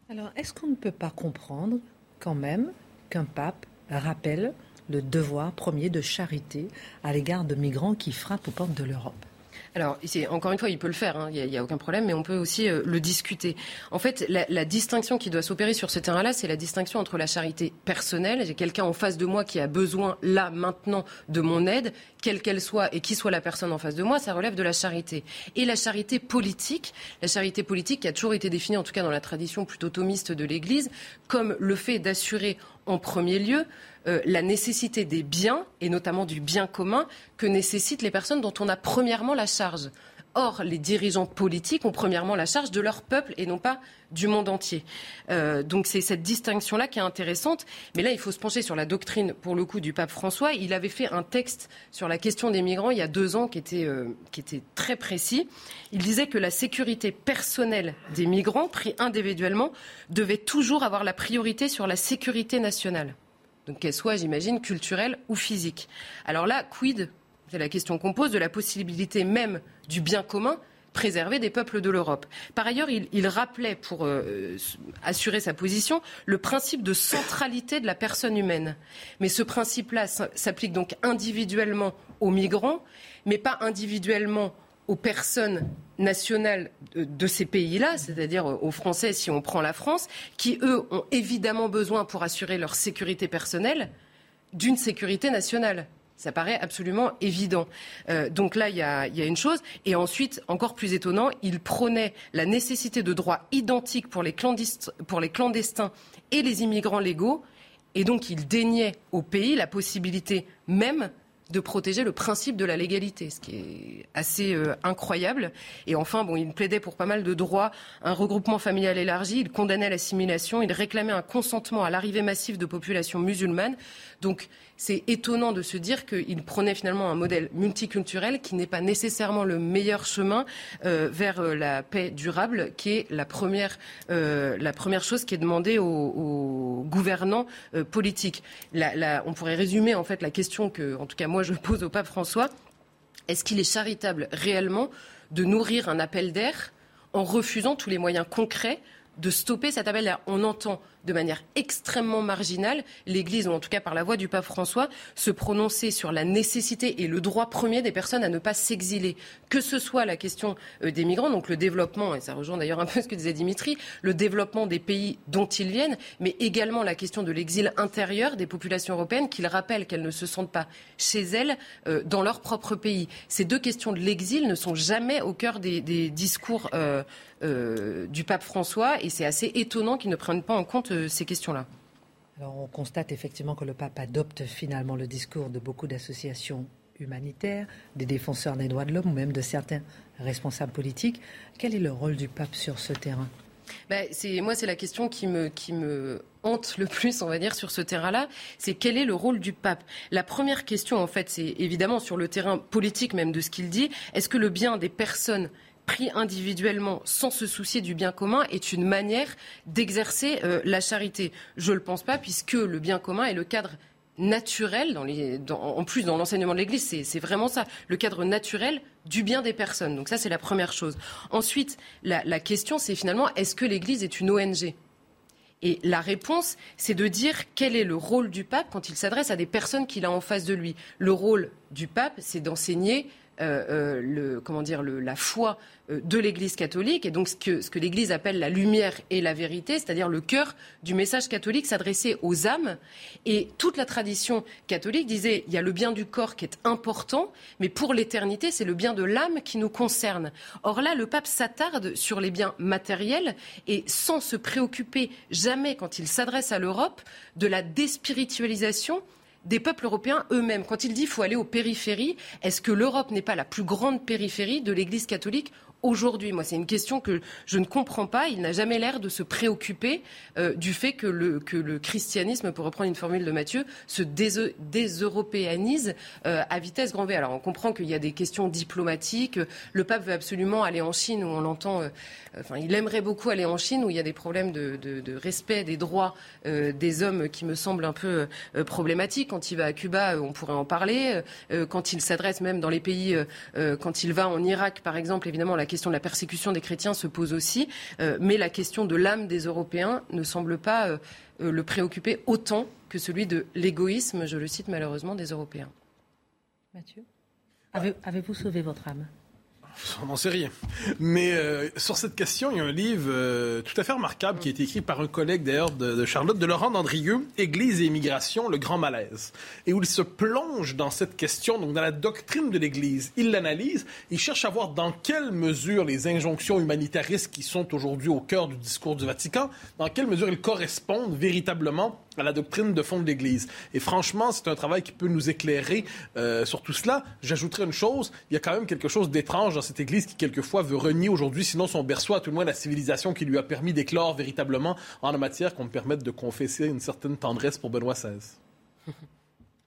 Alors, est-ce qu'on ne peut pas comprendre quand même qu'un pape rappelle le devoir premier de charité à l'égard de migrants qui frappent aux portes de l'Europe? Alors, encore une fois, il peut le faire, hein, il n'y a, aucun problème, mais on peut aussi euh, le discuter. En fait, la, distinction qui doit s'opérer sur ce terrain-là, c'est la distinction entre la charité personnelle, j'ai quelqu'un en face de moi qui a besoin, là, maintenant, de mon aide, quelle qu'elle soit, et qui soit la personne en face de moi, ça relève de la charité. Et la charité politique, la charité politique qui a toujours été définie, en tout cas dans la tradition plutôt thomiste de l'Église, comme le fait d'assurer en premier lieu euh, la nécessité des biens, et notamment du bien commun, que nécessitent les personnes dont on a premièrement la charge. Or, les dirigeants politiques ont premièrement la charge de leur peuple et non pas du monde entier. Euh, donc c'est cette distinction-là qui est intéressante. Mais là, il faut se pencher sur la doctrine, pour le coup, du pape François. Il avait fait un texte sur la question des migrants il y a deux ans qui était, euh, qui était très précis. Il disait que la sécurité personnelle des migrants, pris individuellement, devait toujours avoir la priorité sur la sécurité nationale donc qu'elle soit, j'imagine, culturelle ou physique. Alors là, quid, c'est la question qu'on pose, de la possibilité même du bien commun préservé des peuples de l'Europe. Par ailleurs, il, rappelait, pour euh, assurer sa position, le principe de centralité de la personne humaine. Mais ce principe-là s'applique donc individuellement aux migrants, mais pas individuellement aux personnes nationales de, ces pays-là, c'est-à-dire aux Français si on prend la France, qui eux ont évidemment besoin pour assurer leur sécurité personnelle d'une sécurité nationale. Ça paraît absolument évident. Euh, donc là, il y, a, une chose. Et ensuite, encore plus étonnant, il prônait la nécessité de droits identiques pour les, pour les clandestins et les immigrants légaux. Et donc, il déniait au pays la possibilité même de protéger le principe de la légalité, ce qui est assez euh, incroyable. Et enfin, bon, il plaidait pour pas mal de droits, un regroupement familial élargi, il condamnait l'assimilation, il réclamait un consentement à l'arrivée massive de populations musulmanes. Donc, c'est étonnant de se dire qu'il prenait finalement un modèle multiculturel qui n'est pas nécessairement le meilleur chemin euh, vers euh, la paix durable, qui est la première, la première chose qui est demandée aux, gouvernants politiques. on pourrait résumer en fait la question que, en tout cas moi, je pose au pape François. Est-ce qu'il est charitable réellement de nourrir un appel d'air en refusant tous les moyens concrets de stopper cet appel. On entend de manière extrêmement marginale l'Église, ou en tout cas par la voix du pape François, se prononcer sur la nécessité et le droit premier des personnes à ne pas s'exiler. Que ce soit la question euh, des migrants, donc le développement, et ça rejoint d'ailleurs un peu ce que disait Dimitri, le développement des pays dont ils viennent, mais également la question de l'exil intérieur des populations européennes, qu'ils rappellent qu'elles ne se sentent pas chez elles euh, dans leur propre pays. Ces deux questions de l'exil ne sont jamais au cœur des, discours euh, du pape François et c'est assez étonnant qu'ils ne prennent pas en compte euh, ces questions-là. Alors on constate effectivement que le pape adopte finalement le discours de beaucoup d'associations humanitaires, des défenseurs des droits de l'homme ou même de certains responsables politiques. Quel est le rôle du pape sur ce terrain? Ben, moi, c'est la question qui me, qui me hante le plus, on va dire, sur ce terrain-là, c'est quel est le rôle du pape? La première question, en fait, c'est évidemment sur le terrain politique même de ce qu'il dit, est-ce que le bien des personnes pris individuellement sans se soucier du bien commun est une manière d'exercer euh, la charité. Je ne le pense pas, puisque le bien commun est le cadre naturel, en plus dans l'enseignement de l'Église, c'est vraiment ça, le cadre naturel du bien des personnes. Donc ça, c'est la première chose. Ensuite, la, la question, c'est finalement, est-ce que l'Église est une ONG et la réponse, c'est de dire quel est le rôle du pape quand il s'adresse à des personnes qu'il a en face de lui. Le rôle du pape, c'est d'enseigner euh, euh, le, comment dire, le, la foi euh, de l'Église catholique et donc ce que, ce que l'Église appelle la lumière et la vérité, c'est-à-dire le cœur du message catholique s'adresser aux âmes. Et toute la tradition catholique disait il y a le bien du corps qui est important, mais pour l'éternité, c'est le bien de l'âme qui nous concerne. Or là, le pape s'attarde sur les biens matériels et sans se préoccuper jamais, quand il s'adresse à l'Europe, de la déspiritualisation des peuples européens eux-mêmes. Quand il dit qu'il faut aller aux périphéries, est-ce que l'Europe n'est pas la plus grande périphérie de l'Église catholique aujourd'hui Moi, c'est une question que je ne comprends pas. Il n'a jamais l'air de se préoccuper euh, du fait que le, christianisme, pour reprendre une formule de Matthieu, se déseuropéanise euh, à vitesse grand V. Alors, on comprend qu'il y a des questions diplomatiques. Le pape veut absolument aller en Chine, où on l'entend. Euh, enfin, il aimerait beaucoup aller en Chine, où il y a des problèmes de, de, de respect des droits des hommes qui me semblent un peu problématiques. Quand il va à Cuba, on pourrait en parler. quand il s'adresse même dans les pays, quand il va en Irak, par exemple, évidemment, la question de la persécution des chrétiens se pose aussi, euh, mais la question de l'âme des Européens ne semble pas euh, euh, le préoccuper autant que celui de l'égoïsme, je le cite malheureusement, des Européens. Mathieu? Avez-vous sauvé votre âme? On n'en sait rien. Mais euh, sur cette question, il y a un livre euh, tout à fait remarquable qui a été écrit par un collègue d'ailleurs de, Charlotte, de Laurent Dandrieux, Église et immigration, le grand malaise. Et où il se plonge dans cette question, donc dans la doctrine de l'Église. Il l'analyse, il cherche à voir dans quelle mesure les injonctions humanitaristes qui sont aujourd'hui au cœur du discours du Vatican, dans quelle mesure ils correspondent véritablement à la doctrine de fond de l'Église. Et franchement, c'est un travail qui peut nous éclairer euh, sur tout cela. J'ajouterai une chose, il y a quand même quelque chose d'étrange dans cette Église qui, quelquefois, veut renier aujourd'hui, sinon son berceau, à tout le moins la civilisation qui lui a permis d'éclore véritablement en la matière, qu'on me permette de confesser une certaine tendresse pour Benoît XVI. <laughs>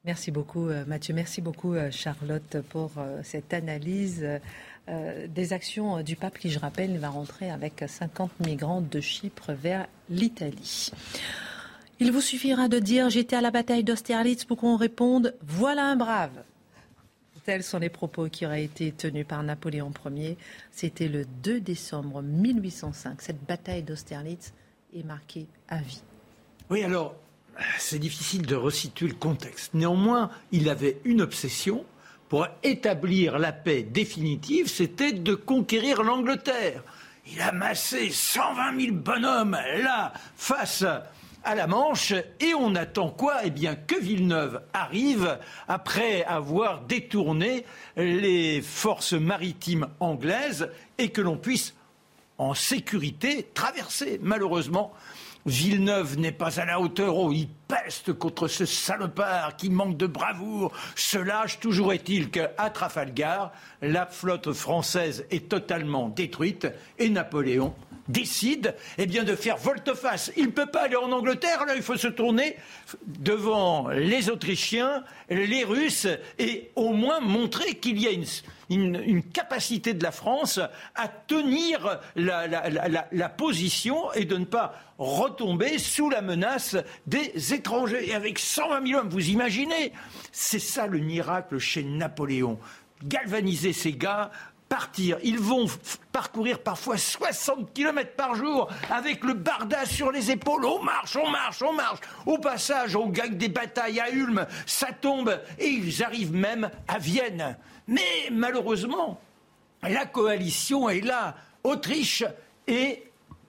Merci beaucoup, euh, Mathieu. Merci beaucoup, euh, Charlotte, pour cette analyse des actions du pape qui, je rappelle, va rentrer avec 50 migrants de Chypre vers l'Italie. Il vous suffira de dire j'étais à la bataille d'Austerlitz pour qu'on réponde voilà un brave. Tels sont les propos qui auraient été tenus par Napoléon Ier. C'était le 2 décembre 1805. Cette bataille d'Austerlitz est marquée à vie. Oui, alors, c'est difficile de resituer le contexte. Néanmoins, il avait une obsession pour établir la paix définitive, c'était de conquérir l'Angleterre. Il a massé 120 000 bonhommes là, face à la Manche et on attend quoi? Eh bien que Villeneuve arrive après avoir détourné les forces maritimes anglaises et que l'on puisse en sécurité traverser. Malheureusement, Villeneuve n'est pas à la hauteur. Oh, il peste contre ce salopard qui manque de bravoure, se lâche. Toujours est-il qu'à Trafalgar, la flotte française est totalement détruite et Napoléon décide eh bien, de faire volte-face. Il ne peut pas aller en Angleterre, là il faut se tourner devant les Autrichiens, les Russes, et au moins montrer qu'il y a une, capacité de la France à tenir la, position et de ne pas retomber sous la menace des étrangers. Et avec 120 000 hommes, vous imaginez C'est ça le miracle chez Napoléon galvaniser ces gars, partir. Ils vont parcourir parfois 60 km par jour avec le barda sur les épaules. On marche, on marche, on marche. Au passage, on gagne des batailles à Ulm, ça tombe et ils arrivent même à Vienne. Mais malheureusement, la coalition est là. Autriche et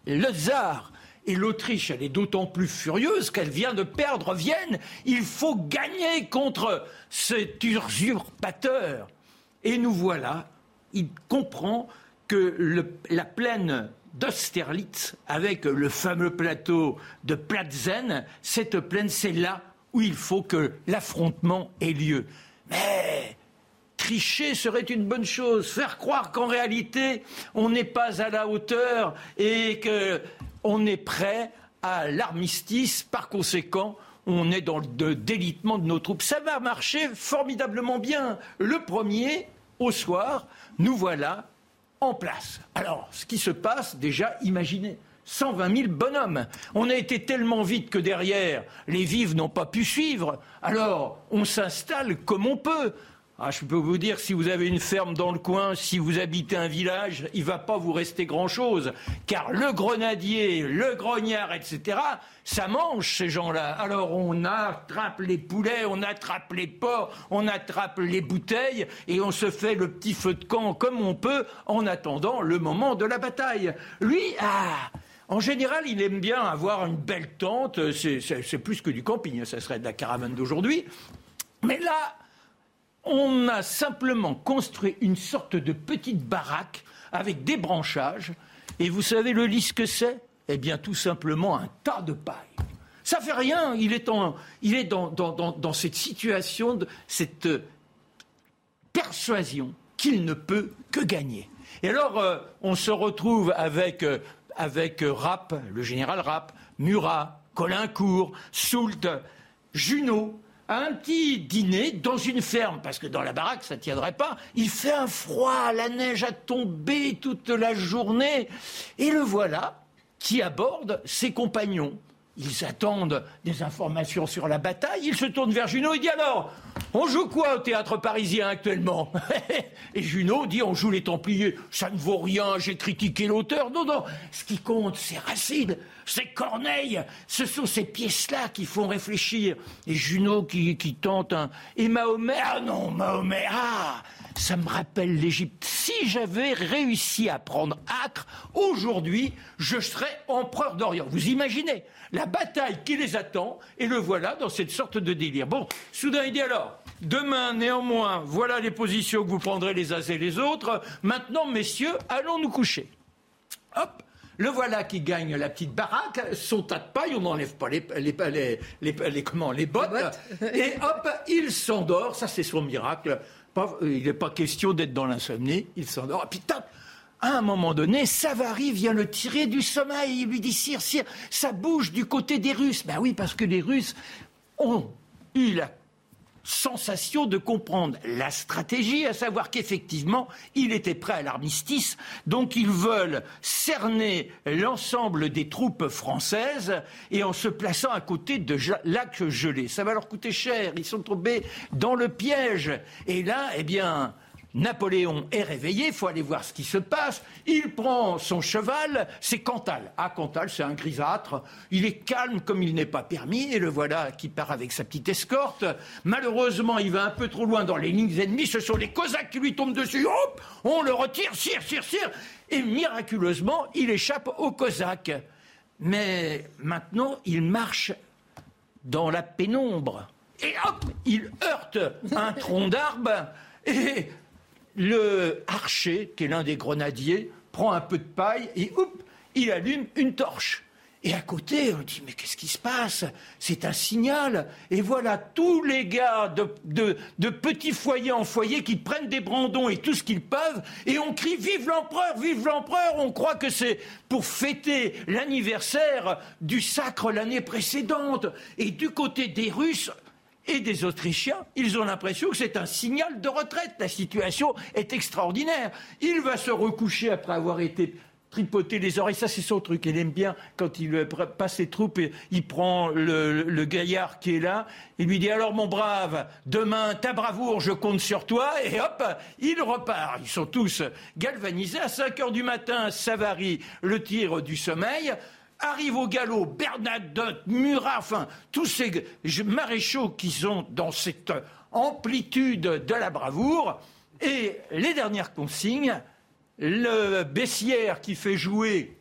le tsar. Et l'Autriche, elle est d'autant plus furieuse qu'elle vient de perdre Vienne. Il faut gagner contre cet usurpateur. Et nous voilà il comprend que la plaine d'Austerlitz, avec le fameux plateau de Platzen, cette plaine, c'est là où il faut que l'affrontement ait lieu. Mais tricher serait une bonne chose, faire croire qu'en réalité, on n'est pas à la hauteur et qu'on est prêt à l'armistice, par conséquent, on est dans le délitement de nos troupes. Ça va marcher formidablement bien. Le premier, au soir, nous voilà en place. Alors, ce qui se passe, déjà, imaginez. 120 000 bonhommes. On a été tellement vite que derrière, les vives n'ont pas pu suivre. Alors, on s'installe comme on peut. Ah, je peux vous dire, si vous avez une ferme dans le coin, si vous habitez un village, il va pas vous rester grand-chose. Car le grenadier, le grognard, etc., ça mange ces gens-là. Alors on attrape les poulets, on attrape les porcs, on attrape les bouteilles et on se fait le petit feu de camp comme on peut en attendant le moment de la bataille. Lui, ah en général, il aime bien avoir une belle tente, c'est plus que du camping, ça serait de la caravane d'aujourd'hui. Mais là, on a simplement construit une sorte de petite baraque avec des branchages. Et vous savez le lit que c'est? Eh bien, tout simplement un tas de paille. Ça fait rien. Il est, dans, cette situation, de, cette euh, persuasion qu'il ne peut que gagner. Et alors, euh, on se retrouve avec, euh, Rapp, le général Rapp, Murat, Colincourt, Soult, Junot, un petit dîner dans une ferme, parce que dans la baraque, ça ne tiendrait pas. Il fait un froid, la neige a tombé toute la journée. Et le voilà qui aborde ses compagnons. Ils attendent des informations sur la bataille. Il se tourne vers Junot et dit alors, on joue quoi au théâtre parisien actuellement? <laughs> Et Junot dit on joue les Templiers. Ça ne vaut rien, j'ai critiqué l'auteur. Non, non, ce qui compte, c'est Racine, c'est Corneille. Ce sont ces pièces-là qui font réfléchir. Et Junot qui, tente un. Et Mahomet, ah non, Mahomet, ah ça me rappelle l'Égypte. Si j'avais réussi à prendre Acre, aujourd'hui, je serais empereur d'Orient. Vous imaginez la bataille qui les attend, et le voilà dans cette sorte de délire. Bon, soudain il dit alors, demain néanmoins, voilà les positions que vous prendrez les uns et les autres. Maintenant, messieurs, allons nous coucher. Hop le voilà qui gagne la petite baraque, son tas de paille, on n'enlève pas les, les, les, comment, les bottes, et hop, il s'endort, ça c'est son miracle. il n'est pas question d'être dans l'insomnie, il s'endort, et puis tac, à un moment donné, Savary vient le tirer du sommeil. Il lui dit Sire, sire, ça bouge du côté des Russes. Ben oui, parce que les Russes ont eu la sensation de comprendre la stratégie, à savoir qu'effectivement, il était prêt à l'armistice, donc ils veulent cerner l'ensemble des troupes françaises et en se plaçant à côté de lacs gelés. Ça va leur coûter cher, ils sont tombés dans le piège. Et là, eh bien, Napoléon est réveillé, il faut aller voir ce qui se passe. Il prend son cheval, c'est Cantal. Ah, Cantal, c'est un grisâtre. Il est calme comme il n'est pas permis, et le voilà qui part avec sa petite escorte. Malheureusement, il va un peu trop loin dans les lignes ennemies. Ce sont les Cosaques qui lui tombent dessus. Hop On le retire, sire, sire, sire. Et miraculeusement, il échappe aux Cosaques. Mais maintenant, il marche dans la pénombre. Et hop Il heurte un tronc d'arbre. Et le archer, qui est l'un des grenadiers, prend un peu de paille et hop, il allume une torche. Et à côté, on dit, mais qu'est-ce qui se passe? C'est un signal. Et voilà tous les gars de, de, petits foyers en foyer qui prennent des brandons et tout ce qu'ils peuvent, et on crie, vive l'empereur, vive l'empereur. On croit que c'est pour fêter l'anniversaire du sacre l'année précédente. Et du côté des Russes, et des Autrichiens, ils ont l'impression que c'est un signal de retraite. La situation est extraordinaire. Il va se recoucher après avoir été tripoté les oreilles. Ça, c'est son truc. Il aime bien quand il passe ses troupes et il prend le, gaillard qui est là. Il lui dit alors, mon brave, demain, ta bravoure, je compte sur toi. Et hop, il repart. Ils sont tous galvanisés. À 5 heures du matin, Savary le tire du sommeil arrive au galop Bernadotte, Murat, enfin, tous ces maréchaux qui sont dans cette amplitude de la bravoure. Et les dernières consignes, le baissière qui fait jouer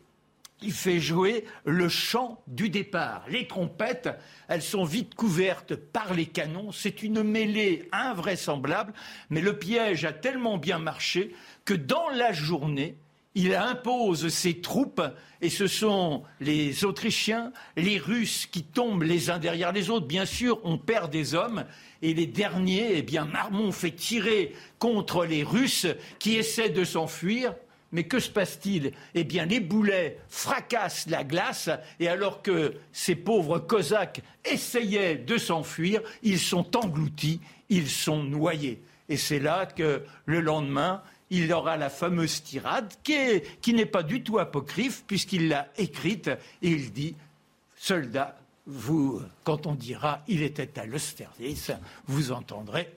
il fait jouer le chant du départ. Les trompettes, elles sont vite couvertes par les canons. C'est une mêlée invraisemblable, mais le piège a tellement bien marché que dans la journée, il impose ses troupes, et ce sont les Autrichiens, les Russes qui tombent les uns derrière les autres. Bien sûr, on perd des hommes, et les derniers, eh bien, Marmont fait tirer contre les Russes qui essaient de s'enfuir. Mais que se passe-t-il? Eh bien, les boulets fracassent la glace, et alors que ces pauvres Cosaques essayaient de s'enfuir, ils sont engloutis, ils sont noyés. Et c'est là que le lendemain, il aura la fameuse tirade qui, n'est pas du tout apocryphe puisqu'il l'a écrite et il dit Soldats, vous, quand on dira il était à l'Austerlitz, vous entendrez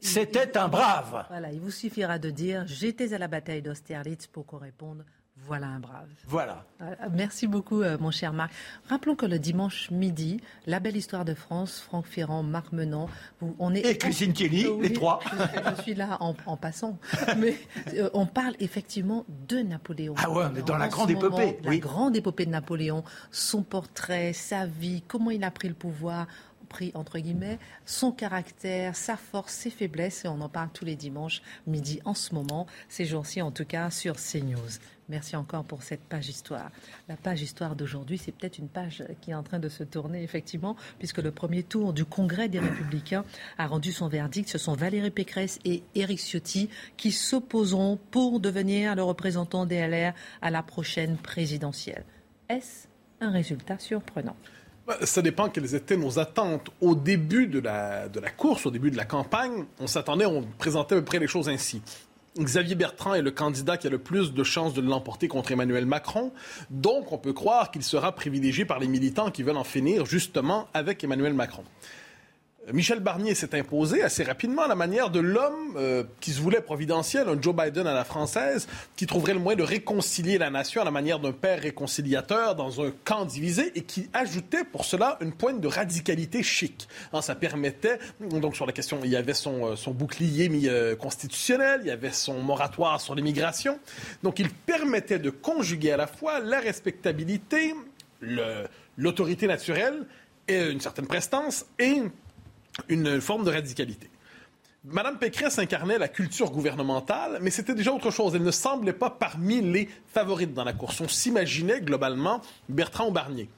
C'était un brave. Voilà, il vous suffira de dire J'étais à la bataille d'Austerlitz pour qu'on réponde voilà un brave. Voilà. Euh, merci beaucoup, euh, mon cher Marc. Rappelons que le dimanche midi, la belle histoire de France, Franck Ferrand, Marc Menant, on est. Et Christine Kelly, les trois. Je, suis là en, passant. <laughs> Mais euh, on parle effectivement de Napoléon. Ah ouais, on est dans la grande épopée. La grande épopée de Napoléon, son portrait, sa vie, comment il a pris le pouvoir pris entre guillemets son caractère, sa force, ses faiblesses et on en parle tous les dimanches midi en ce moment, ces jours-ci en tout cas sur CNews. Merci encore pour cette page histoire. La page histoire d'aujourd'hui, c'est peut-être une page qui est en train de se tourner, effectivement, puisque le premier tour du Congrès des Républicains a rendu son verdict. Ce sont Valérie Pécresse et Éric Ciotti qui s'opposeront pour devenir le représentant des LR à la prochaine présidentielle. Est-ce un résultat surprenant? Bah, ça dépend quelles étaient nos attentes. Au début de la, de la course, au début de la campagne, on s'attendait, on présentait à peu près les choses ainsi. Xavier Bertrand est le candidat qui a le plus de chances de l'emporter contre Emmanuel Macron. Donc, on peut croire qu'il sera privilégié par les militants qui veulent en finir justement avec Emmanuel Macron. Michel Barnier s'est imposé assez rapidement à la manière de l'homme euh, qui se voulait providentiel, un Joe Biden à la française, qui trouverait le moyen de réconcilier la nation à la manière d'un père réconciliateur dans un camp divisé et qui ajoutait pour cela une pointe de radicalité chic. Hein, ça permettait, donc sur la question, il y avait son, euh, bouclier euh, constitutionnel, il y avait son moratoire sur l'immigration. Donc il permettait de conjuguer à la fois la respectabilité, l'autorité naturelle et une certaine prestance et une forme de radicalité. Madame Pécresse incarnait la culture gouvernementale, mais c'était déjà autre chose. Elle ne semblait pas parmi les favorites dans la course. On s'imaginait globalement Bertrand Barnier.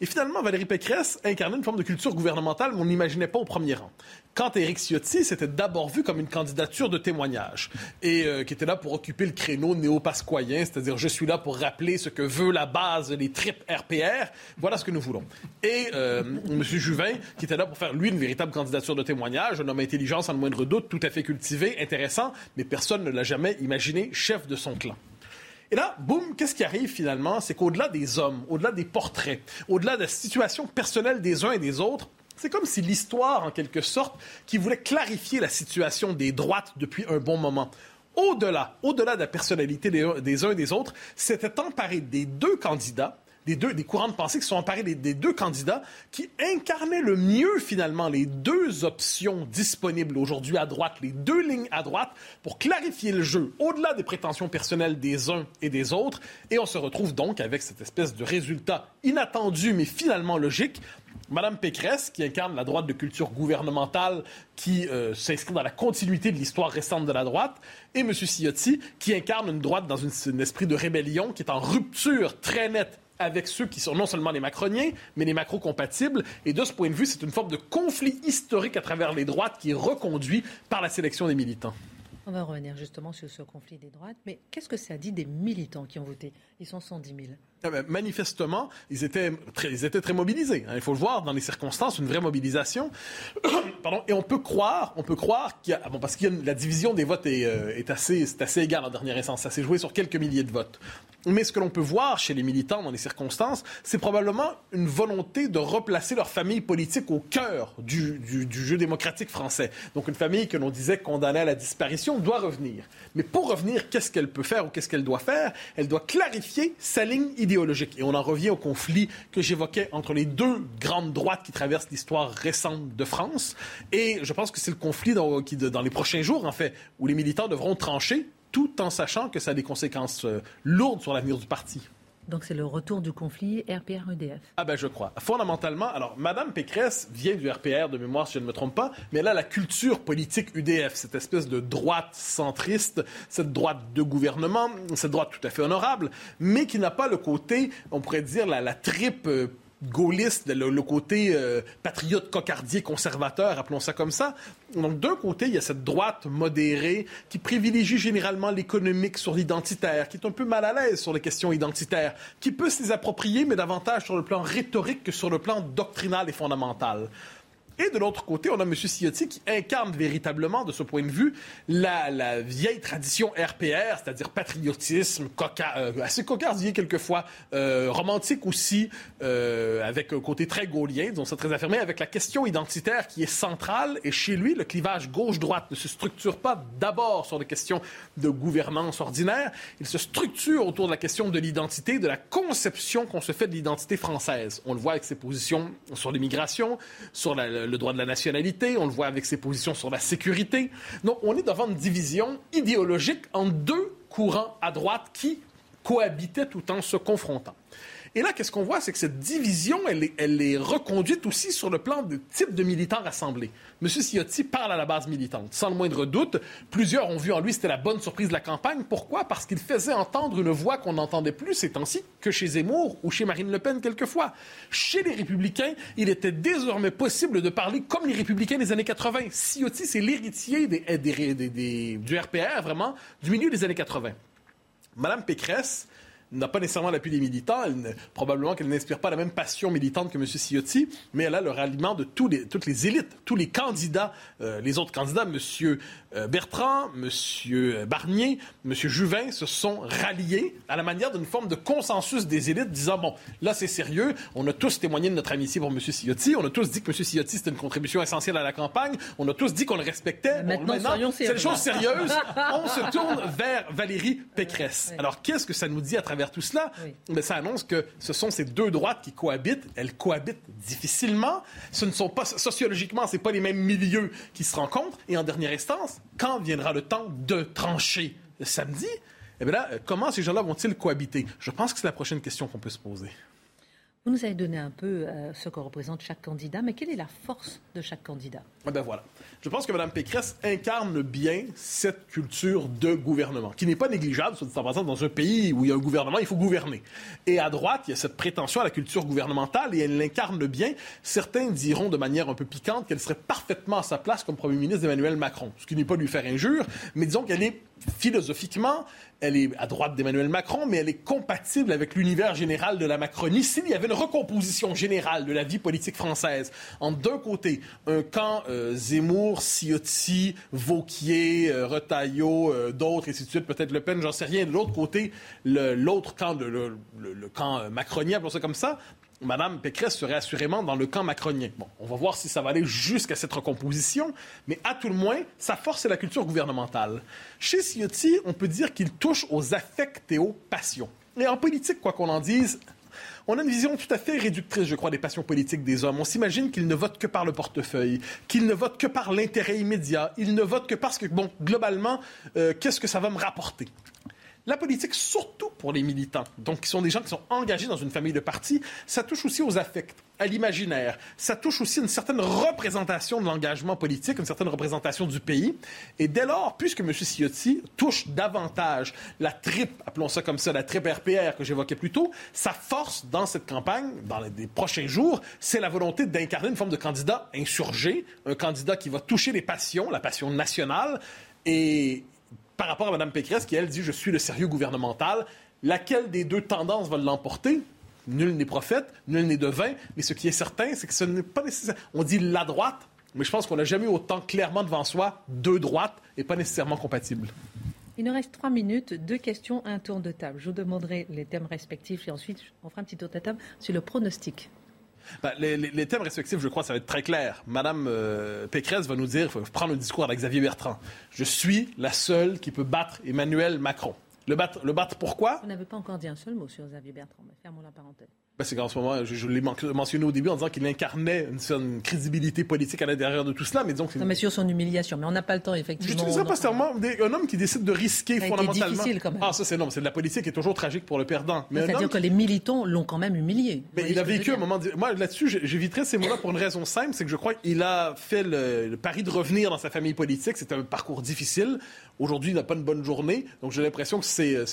Et finalement, Valérie Pécresse incarnait une forme de culture gouvernementale qu'on n'imaginait pas au premier rang. Quant à Éric Ciotti, c'était d'abord vu comme une candidature de témoignage et euh, qui était là pour occuper le créneau néo-pascoyen, c'est-à-dire je suis là pour rappeler ce que veut la base des tripes RPR. Voilà ce que nous voulons. Et euh, M. Juvin, qui était là pour faire, lui, une véritable candidature de témoignage, un homme intelligent, sans le moindre doute, tout à fait cultivé, intéressant, mais personne ne l'a jamais imaginé chef de son clan. Et là, boum, qu'est-ce qui arrive finalement? C'est qu'au-delà des hommes, au-delà des portraits, au-delà de la situation personnelle des uns et des autres, c'est comme si l'histoire, en quelque sorte, qui voulait clarifier la situation des droites depuis un bon moment, au-delà, au-delà de la personnalité des, uns et des autres, s'était emparé des deux candidats des, deux, des courants de pensée qui sont emparés des, deux candidats qui incarnaient le mieux finalement les deux options disponibles aujourd'hui à droite, les deux lignes à droite, pour clarifier le jeu au-delà des prétentions personnelles des uns et des autres. Et on se retrouve donc avec cette espèce de résultat inattendu mais finalement logique. Madame Pécresse, qui incarne la droite de culture gouvernementale qui euh, s'inscrit dans la continuité de l'histoire récente de la droite, et M. Ciotti, qui incarne une droite dans un esprit de rébellion qui est en rupture très nette avec ceux qui sont non seulement les macroniens, mais les macro-compatibles. Et de ce point de vue, c'est une forme de conflit historique à travers les droites qui est reconduit par la sélection des militants. On va revenir justement sur ce conflit des droites. Mais qu'est-ce que ça dit des militants qui ont voté? Ils sont 110 000. Ah ben, manifestement, ils étaient, très, mobilisés. Hein. Il faut le voir dans les circonstances, une vraie mobilisation. <coughs> Et on peut croire, on peut croire qu'il y a, bon, parce que la division des votes est, euh, est assez, c'est assez égal en dernière instance. Ça s'est joué sur quelques milliers de votes. Mais ce que l'on peut voir chez les militants dans les circonstances, c'est probablement une volonté de replacer leur famille politique au cœur du, du, du jeu démocratique français. Donc une famille que l'on disait condamnée à la disparition doit revenir. Mais pour revenir, qu'est-ce qu'elle peut faire ou qu'est-ce qu'elle doit faire? Elle doit clarifier sa ligne idéologique. Et on en revient au conflit que j'évoquais entre les deux grandes droites qui traversent l'histoire récente de France. Et je pense que c'est le conflit dans, les prochains jours, en fait, où les militants devront trancher tout en sachant que ça a des conséquences euh, lourdes sur l'avenir du parti. Donc c'est le retour du conflit RPR-EDF. Ah ben je crois. Fondamentalement, alors Madame Pécresse vient du RPR de mémoire si je ne me trompe pas, mais a la culture politique UDF, cette espèce de droite centriste, cette droite de gouvernement, cette droite tout à fait honorable, mais qui n'a pas le côté, on pourrait dire la, la tripe gaulliste, le, côté euh, patriote cocardier conservateur, appelons ça comme ça. Donc d'un côté, il y a cette droite modérée qui privilégie généralement l'économique sur l'identitaire, qui est un peu mal à l'aise sur les questions identitaires, qui peut les approprier, mais davantage sur le plan rhétorique que sur le plan doctrinal et fondamental. Et de l'autre côté, on a M. Ciotti qui incarne véritablement, de ce point de vue, la, vieille tradition RPR, c'est-à-dire patriotisme, coca euh, assez cocardier quelquefois, euh, romantique aussi, euh, avec un côté très gaulien, dont c'est très affirmé, avec la question identitaire qui est centrale. Et chez lui, le clivage gauche-droite ne se structure pas d'abord sur des questions de gouvernance ordinaire, il se structure autour de la question de l'identité, de la conception qu'on se fait de l'identité française. On le voit avec ses positions sur l'immigration, sur la droit de la nationalité, on le voit avec ses positions sur la sécurité. Donc, on est devant une division idéologique en deux courants à droite qui cohabitaient tout en se confrontant. Et là, qu'est-ce qu'on voit? C'est que cette division, elle est, elle reconduite aussi sur le plan de type de militants rassemblés. M. Ciotti parle à la base militante, sans le moindre doute. Plusieurs ont vu en lui, c'était la bonne surprise de la campagne. Pourquoi? Parce qu'il faisait entendre une voix qu'on n'entendait plus ces temps-ci que chez Zemmour ou chez Marine Le Pen quelquefois. Chez les Républicains, il était désormais possible de parler comme les Républicains des années 80. Ciotti, c'est l'héritier des, du RPR, vraiment, du milieu des années 80. Madame Pécresse, n'a pas nécessairement l'appui des militants. probablement qu'elle n'inspire pas la même passion militante que M. Ciotti, mais elle a le ralliement de tous les, toutes les élites, tous les candidats, euh, les autres candidats, M. Euh, Bertrand, M. Barnier, M. Juvin, se sont ralliés à la manière d'une forme de consensus des élites, disant, bon, là c'est sérieux, on a tous témoigné de notre amitié pour M. Ciotti, on a tous dit que M. Ciotti c'était une contribution essentielle à la campagne, on a tous dit qu'on le respectait. Maintenant, c'est une chose sérieuse. <laughs> on se tourne vers Valérie Pécresse. Alors, qu'est-ce que ça nous dit à travers vers tout cela, mais ça annonce que ce sont ces deux droites qui cohabitent. Elles cohabitent difficilement. Ce ne sont pas sociologiquement, c'est pas les mêmes milieux qui se rencontrent. Et en dernière instance, quand viendra le temps de trancher samedi, eh bien là, comment ces gens-là vont-ils cohabiter? Je pense que c'est la prochaine question qu'on peut se poser. Vous nous avez donné un peu euh, ce que représente chaque candidat, mais quelle est la force de chaque candidat? Eh ben voilà. Je pense que Mme Pécresse incarne bien cette culture de gouvernement, qui n'est pas négligeable, soit dit en dans un pays où il y a un gouvernement, il faut gouverner. Et à droite, il y a cette prétention à la culture gouvernementale et elle l'incarne bien. Certains diront de manière un peu piquante qu'elle serait parfaitement à sa place comme premier ministre d'Emmanuel Macron, ce qui n'est pas lui faire injure, mais disons qu'elle est philosophiquement, elle est à droite d'Emmanuel Macron, mais elle est compatible avec l'univers général de la Macronie. S'il y avait une recomposition générale de la vie politique française, en d'un côté, un camp euh, Zemmour, Ciotti, Vauquier, euh, euh, d'autres, et ainsi de peut-être Le Pen, j'en sais rien. De l'autre côté, l'autre camp, le, le camp macronien, appelons ça comme ça, Madame Pécresse serait assurément dans le camp macronien. Bon, on va voir si ça va aller jusqu'à cette recomposition, mais à tout le moins, sa force, c'est la culture gouvernementale. Chez Ciotti, on peut dire qu'il touche aux affects et aux passions. Et en politique, quoi qu'on en dise, on a une vision tout à fait réductrice, je crois, des passions politiques des hommes. On s'imagine qu'ils ne votent que par le portefeuille, qu'ils ne votent que par l'intérêt immédiat, ils ne votent que parce que, bon, globalement, euh, qu'est-ce que ça va me rapporter? La politique, surtout pour les militants, donc qui sont des gens qui sont engagés dans une famille de partis, ça touche aussi aux affects, à l'imaginaire. Ça touche aussi une certaine représentation de l'engagement politique, une certaine représentation du pays. Et dès lors, puisque M. Ciotti touche davantage la tripe, appelons ça comme ça, la tripe RPR que j'évoquais plus tôt, sa force dans cette campagne, dans les prochains jours, c'est la volonté d'incarner une forme de candidat insurgé, un candidat qui va toucher les passions, la passion nationale, et, par rapport à Mme Pécresse qui, elle, dit Je suis le sérieux gouvernemental. Laquelle des deux tendances va l'emporter? Nul n'est prophète, nul n'est devin, mais ce qui est certain, c'est que ce n'est pas nécessaire. On dit la droite, mais je pense qu'on n'a jamais eu autant clairement devant soi deux droites et pas nécessairement compatibles. Il nous reste trois minutes, deux questions, un tour de table. Je vous demanderai les thèmes respectifs et ensuite on fera un petit tour de table sur le pronostic. Ben, les, thèmes respectifs, je crois, ça va être très clair. Madame euh, Pécresse va nous dire, faut prendre le discours avec Xavier Bertrand. Je suis la seule qui peut battre Emmanuel Macron. Le battre, le battre pourquoi? Vous n'avez pas encore dit un seul mot sur Xavier Bertrand, mais fermons la parenthèse. Ben, c'est qu'en ce moment, je, l'ai mentionné au début en disant qu'il incarnait une certaine crédibilité politique à l'intérieur de tout cela. Mais donc, non, mais sur son humiliation. Mais on n'a pas le temps, effectivement. Je pas seulement un homme qui décide de risquer ça fondamentalement. C'est difficile quand même. Ah, ça, c'est non, c'est de la politique qui est toujours tragique pour le perdant. C'est-à-dire que les militants l'ont quand même humilié. Mais il a vécu un moment. Moi, là-dessus, j'éviterais ces mots-là pour une raison simple c'est que je crois qu'il a fait le, le pari de revenir dans sa famille politique. C'était un parcours difficile. Aujourd'hui, il n'a pas une bonne journée. Donc, j'ai l'impression que c'est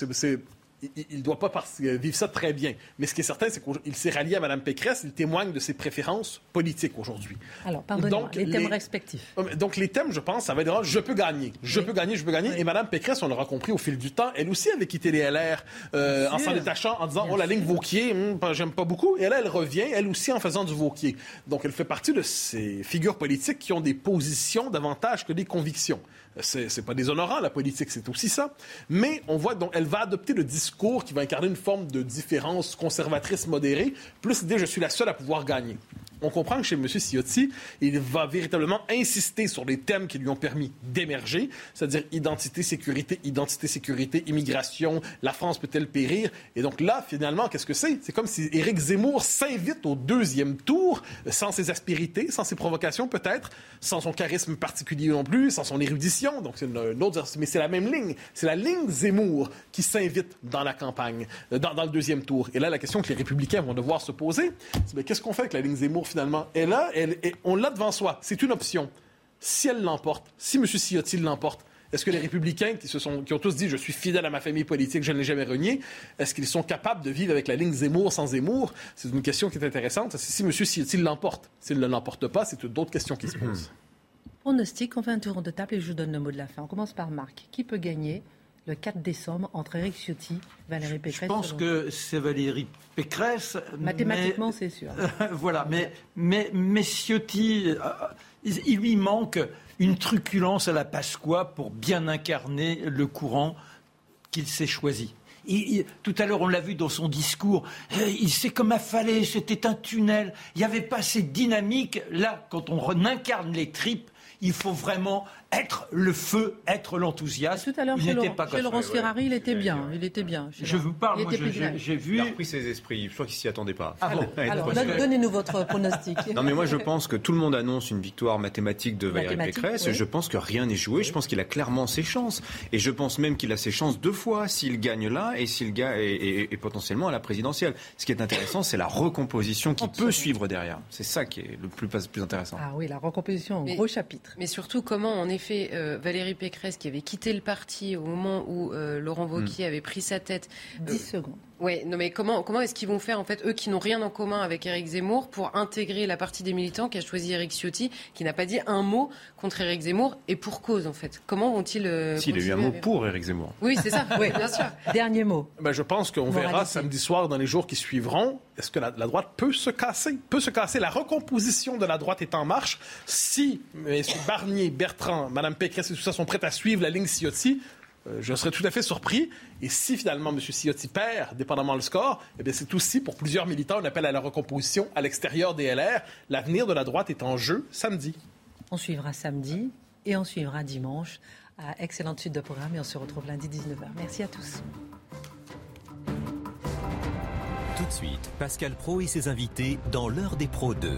il ne doit pas vivre ça très bien. Mais ce qui est certain, c'est qu'il s'est rallié à Mme Pécresse. Il témoigne de ses préférences politiques aujourd'hui. Alors, pardonnez-moi, les, thèmes respectifs. Oh, donc, les thèmes, je pense, ça va être je peux gagner, je peux gagner, je peux gagner. Et Mme Pécresse, on l'aura compris au fil du temps, elle aussi avait quitté les LR euh, en s'en détachant, en disant, oh, la ligne Vauquier, hum, j'aime pas beaucoup. Et là, elle revient, elle aussi, en faisant du Vauquier. Donc, elle fait partie de ces figures politiques qui ont des positions davantage que des convictions. C'est pas déshonorant, la politique, c'est aussi ça. Mais on voit donc elle va adopter le discours qui va incarner une forme de différence conservatrice modérée, plus l'idée je suis la seule à pouvoir gagner. On comprend que chez M. Ciotti, il va véritablement insister sur les thèmes qui lui ont permis d'émerger, c'est-à-dire identité, sécurité, identité, sécurité, immigration, la France peut-elle périr? Et donc là, finalement, qu'est-ce que c'est? C'est comme si Éric Zemmour s'invite au deuxième tour, sans ses aspérités, sans ses provocations peut-être, sans son charisme particulier non plus, sans son érudition. Donc c'est une, autre, mais c'est la même ligne. C'est la ligne Zemmour qui s'invite dans la campagne, euh, dans, le deuxième tour. Et là, la question que les républicains vont devoir se poser, c'est qu'est-ce qu'on fait avec la ligne Zemmour finalement? Et là, elle, on l'a devant soi. C'est une option. Si elle l'emporte, si M. Ciotti l'emporte, est-ce que les républicains qui, se sont, qui ont tous dit je suis fidèle à ma famille politique, je ne l'ai jamais renié, est-ce qu'ils sont capables de vivre avec la ligne Zemmour sans Zemmour? C'est une question qui est intéressante. Si M. Ciotti l'emporte, s'il ne l'emporte pas, c'est d'autres questions qui se posent. Pronostic, on fait un tour de table et je vous donne le mot de la fin. On commence par Marc. Qui peut gagner le 4 décembre entre Éric Ciotti Valérie Pécresse Je pense que c'est Valérie Pécresse. Mathématiquement, c'est sûr. <laughs> voilà, mais, mais, mais Ciotti, euh, il lui manque une truculence à la Pasqua pour bien incarner le courant qu'il s'est choisi. tout à l'heure, on l'a vu dans son discours, eh, il s'est comme affalé, c'était un tunnel, il n'y avait pas cette dynamique. Là, quand on incarne les tripes, il faut vraiment être le feu, être l'enthousiasme. Tout à l'heure, chez, Laurent, chez Laurence Ferrari, il était bien. Il était bien. Je vous parle, moi, j'ai vu. Il a repris ses esprits. Je crois qu'il s'y attendait pas. Ah bon <laughs> Alors, donnez-nous votre pronostic. <laughs> non, mais moi, je pense que tout le monde annonce une victoire mathématique de Valérie Pécresse. Je pense que rien n'est joué. Je pense qu'il a clairement ses chances. Et je pense même qu'il a ses chances deux fois s'il gagne là et s'il gagne et, potentiellement à la présidentielle. Ce qui est intéressant, c'est la recomposition qui peut suivre derrière. C'est ça qui est le plus, plus intéressant. Ah oui, la recomposition, gros chapitre. Mais surtout, comment on est fait euh, Valérie Pécresse, qui avait quitté le parti au moment où euh, Laurent Wauquiez mm. avait pris sa tête. 10 euh, secondes. Oui, non mais comment, comment est-ce qu'ils vont faire, en fait, eux qui n'ont rien en commun avec Éric Zemmour, pour intégrer la partie des militants qui a choisi Éric Ciotti, qui n'a pas dit un mot contre Éric Zemmour, et pour cause, en fait? Comment vont-ils. Euh, S'il a eu un mot pour Éric Zemmour. Oui, c'est ça, <laughs> oui, bien sûr. Dernier mot. Ben, je pense qu'on verra samedi soir, dans les jours qui suivront, est-ce que la, droite peut se casser Peut se casser. La recomposition de la droite est en marche. Si M. Barnier, Bertrand, Mme Pécresse et tout ça sont prêts à suivre la ligne Ciotti, euh, je serais tout à fait surpris. Et si finalement M. Ciotti perd, dépendamment le score, eh bien c'est aussi pour plusieurs militants un appel à la recomposition à l'extérieur des LR. L'avenir de la droite est en jeu samedi. On suivra samedi et on suivra dimanche. À excellente suite de programme et on se retrouve lundi 19h. Merci à tous. Tout de suite, Pascal Pro et ses invités dans l'heure des pros 2.